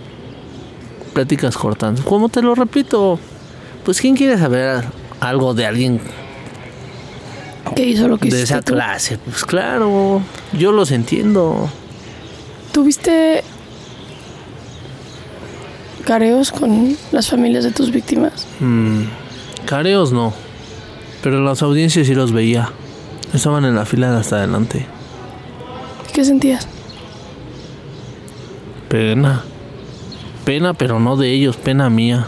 Pláticas cortas. Como te lo repito, pues ¿quién quiere saber algo de alguien ¿Qué hizo lo que de esa tú? clase? Pues claro, yo los entiendo. ¿Tuviste careos con las familias de tus víctimas? Mm, careos no. Pero las audiencias sí los veía. Estaban en la fila de hasta adelante. ¿Qué sentías? Pena. Pena, pero no de ellos, pena mía.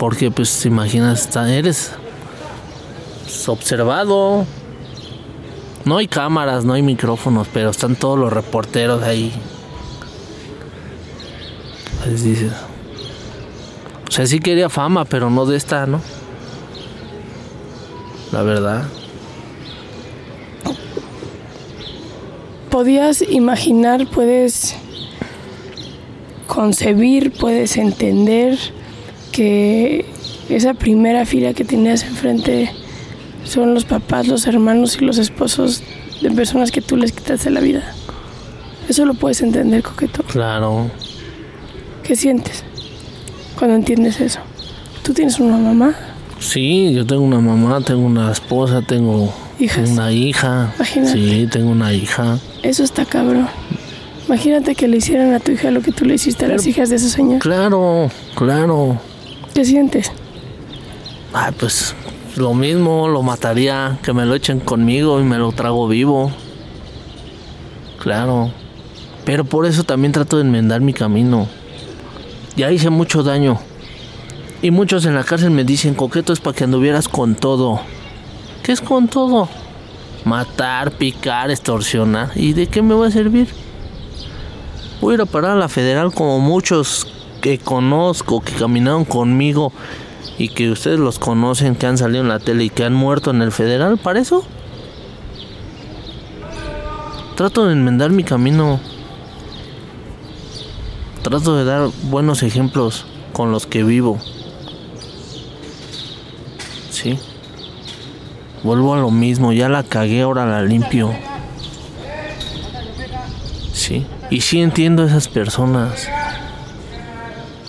Porque, pues, te imaginas, eres observado. No hay cámaras, no hay micrófonos, pero están todos los reporteros ahí. Pues dices. O sea, sí quería fama, pero no de esta, ¿no? La verdad. ¿Podías imaginar, puedes concebir, puedes entender que esa primera fila que tenías enfrente son los papás, los hermanos y los esposos de personas que tú les quitaste la vida? Eso lo puedes entender, coqueto. Claro. ¿Qué sientes cuando entiendes eso? ¿Tú tienes una mamá? Sí, yo tengo una mamá, tengo una esposa, tengo Hijas. una hija. Imagínate. Sí, tengo una hija. Eso está cabrón. Imagínate que le hicieran a tu hija lo que tú le hiciste a las hijas de ese señor. Claro, claro. ¿Qué sientes? Ay, pues lo mismo, lo mataría, que me lo echen conmigo y me lo trago vivo. Claro. Pero por eso también trato de enmendar mi camino. Ya hice mucho daño. Y muchos en la cárcel me dicen, coqueto es para que anduvieras con todo. ¿Qué es con todo? Matar, picar, extorsionar. ¿Y de qué me va a servir? Voy a ir a parar a la federal como muchos que conozco, que caminaron conmigo y que ustedes los conocen, que han salido en la tele y que han muerto en el federal. ¿Para eso? Trato de enmendar mi camino. Trato de dar buenos ejemplos con los que vivo. Sí. Vuelvo a lo mismo, ya la cagué, ahora la limpio. Sí. Y sí entiendo a esas personas.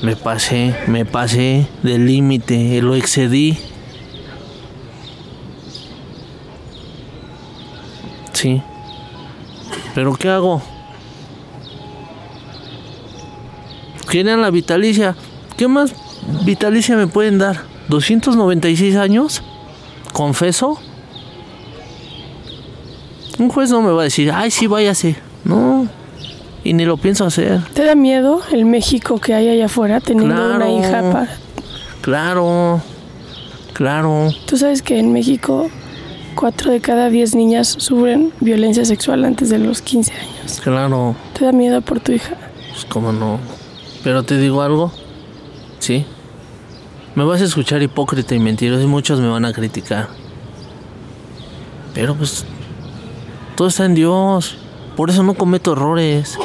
Me pasé, me pasé del límite, lo excedí. Sí. Pero ¿qué hago? Quieren la vitalicia. ¿Qué más vitalicia me pueden dar? ¿296 años? ¿Confeso? Un juez no me va a decir, ay, sí, váyase. No. Y ni lo pienso hacer. ¿Te da miedo el México que hay allá afuera teniendo una hija para... Claro, claro. Tú sabes que en México cuatro de cada diez niñas sufren violencia sexual antes de los 15 años. Claro, ¿Te da miedo por tu hija? pues cómo no. Pero te digo algo, sí. Me vas a escuchar hipócrita y mentiroso y muchos me van a criticar. Pero pues todo está en Dios. Por eso no cometo errores.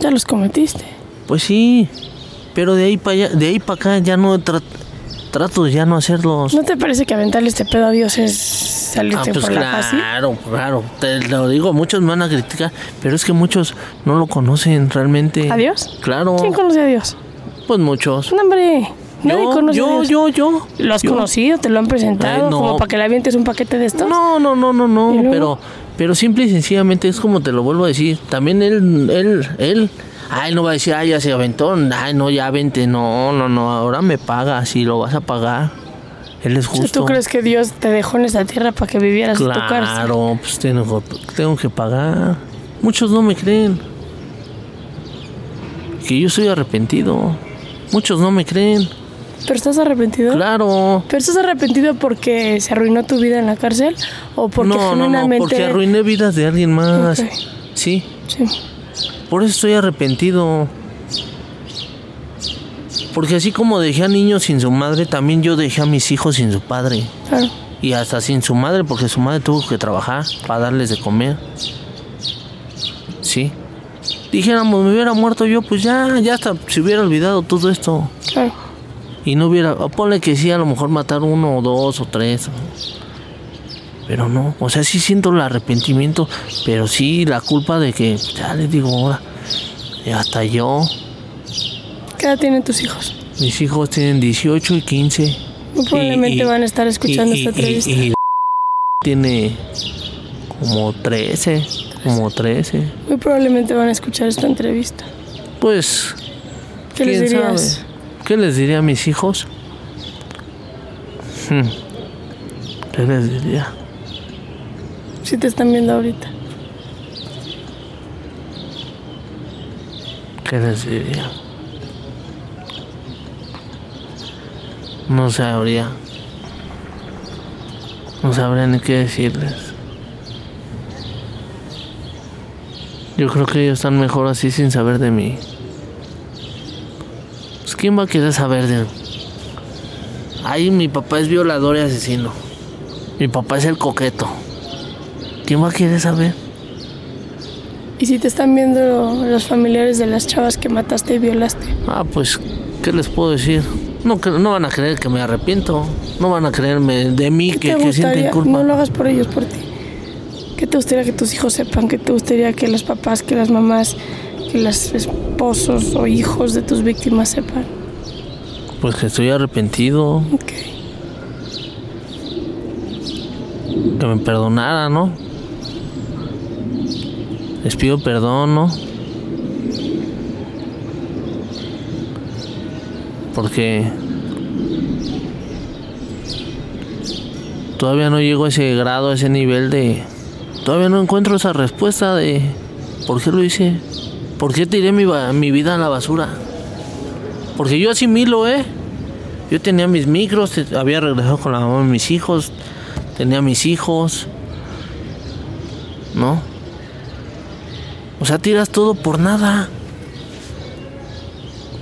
Ya los cometiste. Pues sí. Pero de ahí para allá, de ahí para acá ya no tra- trato de ya no hacerlos. ¿No te parece que aventarle este pedo a Dios es Ah, salirte pues por la fácil? claro, claro. Te lo digo, muchos me van a criticar, pero es que muchos no lo conocen realmente. ¿A Dios? Claro. ¿Quién conoce a Dios? Pues muchos. No, hombre. Nadie Yo, conoce a yo, Dios. yo, yo. ¿Lo has yo. conocido? ¿Te lo han presentado? Ay, no. Como para que le avientes un paquete de estos. No, no, no, no, ¿Y no. Pero, pero simple y sencillamente es como te lo vuelvo a decir. También él, él, él. Ay, no va a decir, ay, ya se aventó. Ay, no, ya vente. No, no, no. Ahora me paga. Si lo vas a pagar. Él es justo. ¿Tú crees que Dios te dejó en esta tierra para que vivieras en tu cárcel? Claro, pues tengo, tengo que pagar. Muchos no me creen. Que yo soy arrepentido. Muchos no me creen. ¿Pero estás arrepentido? Claro. ¿Pero estás arrepentido porque se arruinó tu vida en la cárcel? ¿O porque no, no, no, genuinamente... porque arruiné vidas de alguien más. Sí, Sí. por eso estoy arrepentido. Porque así como dejé a niños sin su madre, también yo dejé a mis hijos sin su padre. Claro. Y hasta sin su madre, porque su madre tuvo que trabajar para darles de comer. Sí. Dijéramos, me hubiera muerto yo, pues ya, ya hasta se hubiera olvidado todo esto. Claro. Y no hubiera, ponle que sí, a lo mejor matar uno o dos o tres. Pero no, o sea, sí siento el arrepentimiento, pero sí la culpa de que, ya les digo ahora, hasta yo, ¿Qué edad tienen tus hijos? mis hijos tienen 18 y 15. Muy probablemente Y- y- van a estar escuchando y- esta entrevista. y- tiene como 13, como 13. Muy probablemente van a escuchar esta entrevista. Pues, ¿Qué les ¿quién dirías? sabe? ¿Qué les diría a mis hijos? Hmm. ¿Qué les diría? Si te están viendo ahorita. ¿Qué les diría? No sabría. No sabría ni qué decirles. Yo creo que ellos están mejor así sin saber de mí. Quién va a querer saber de Ay, mi papá es violador y asesino. Mi papá es el coqueto. ¿Quién va a querer saber? Y si te están viendo los familiares de las chavas que mataste y violaste. Ah, pues, ¿qué les puedo decir? No, no van a creer que me arrepiento. No van a creerme de mí ¿Qué que, que sienten culpa. No lo hagas por ellos, por ti. ¿Qué te gustaría que tus hijos sepan? ¿Qué te gustaría que los papás, que las mamás, que los esposos o hijos de tus víctimas sepan? Pues que estoy arrepentido. Ok. Que me perdonara, ¿no? Les pido perdón, ¿no? Porque todavía no llego a ese grado, a ese nivel de... Todavía no encuentro esa respuesta de... ¿Por qué lo hice? ¿Por qué tiré mi, mi vida a la basura? Porque yo asimilo, ¿eh? Yo tenía mis micros, había regresado con la mamá de mis hijos, tenía mis hijos, ¿no? O sea, tiras todo por nada.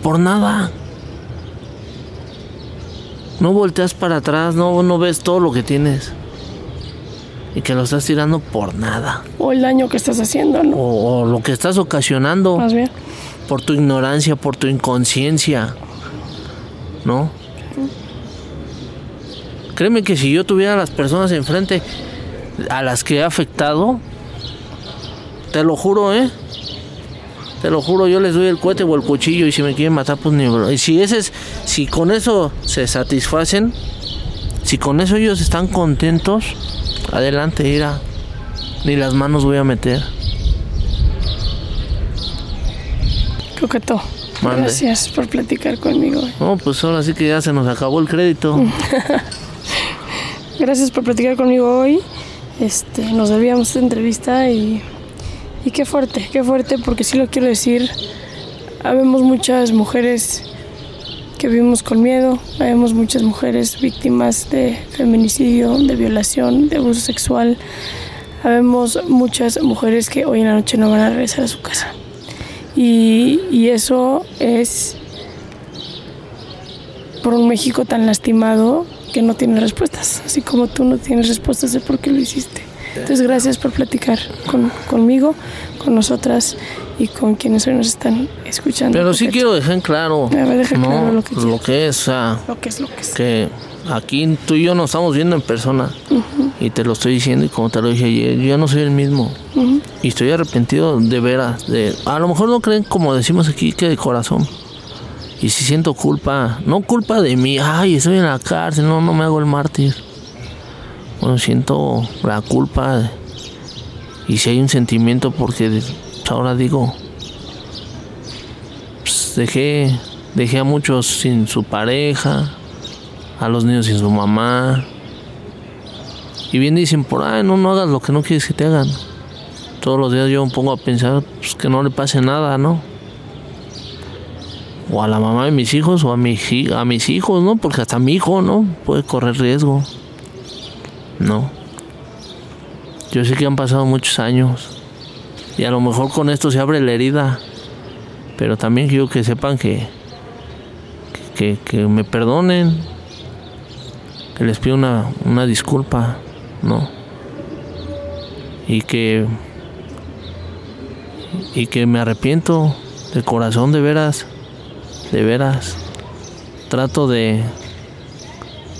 Por nada. No volteas para atrás, no, no ves todo lo que tienes. Y que lo estás tirando por nada. O el daño que estás haciendo, ¿no? O, o lo que estás ocasionando Más bien. por tu ignorancia, por tu inconsciencia. ¿No? Créeme que si yo tuviera a las personas enfrente a las que he afectado, te lo juro, ¿eh? Te lo juro, yo les doy el cohete o el cuchillo y si me quieren matar, pues ni... bro- Y si ese es, si con eso se satisfacen, si con eso ellos están contentos, adelante, ira. Ni las manos voy a meter. Coqueto. Mande. Gracias por platicar conmigo. No, pues ahora sí que ya se nos acabó el crédito. (laughs) Gracias por platicar conmigo hoy. Este, nos debíamos esta entrevista y Y qué fuerte, qué fuerte, porque sí lo quiero decir. Habemos muchas mujeres que vivimos con miedo, habemos muchas mujeres víctimas de feminicidio, de violación, de abuso sexual. Habemos muchas mujeres que hoy en la noche no van a regresar a su casa. Y, y eso es por un México tan lastimado que no tiene respuestas, así como tú no tienes respuestas de por qué lo hiciste. Entonces, gracias por platicar con, conmigo, con nosotras y con quienes hoy nos están escuchando. Pero sí quiero dejar en claro, A ver, deja ¿no? claro lo que lo que es, Lo que es lo que es. que aquí tú y yo nos estamos viendo en persona y te lo estoy diciendo y como te lo dije ayer, yo no soy el mismo y estoy arrepentido de veras. De, a lo mejor no creen como decimos aquí que de corazón. Y si siento culpa, no culpa de mí, ay, estoy en la cárcel, no, no me hago el mártir. Bueno, siento la culpa y si hay un sentimiento porque ahora digo, pues, dejé, dejé a muchos sin su pareja, a los niños sin su mamá. Y bien dicen por ahí, no, no hagas lo que no quieres que te hagan. Todos los días yo me pongo a pensar pues, que no le pase nada, ¿no? O a la mamá de mis hijos o a, mi, a mis hijos, ¿no? Porque hasta mi hijo, ¿no? Puede correr riesgo. No. Yo sé que han pasado muchos años. Y a lo mejor con esto se abre la herida. Pero también quiero que sepan que, que, me perdonen. Que les pido una, una disculpa, ¿no? Y que. Y que me arrepiento de corazón, de veras. De veras. Trato de.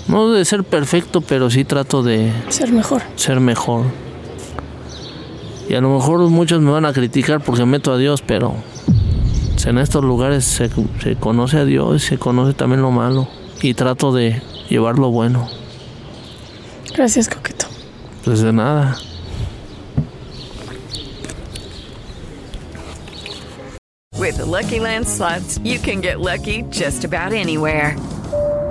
No de ser perfecto, pero sí trato de Ser mejor. ser mejor. Y a lo mejor muchos me van a criticar porque meto a Dios, pero en estos lugares se, se conoce a Dios y se conoce también lo malo. Y trato de llevar lo bueno. Gracias, Coqueto. Pues de nada. With the Lucky Land slots, you can get lucky just about anywhere.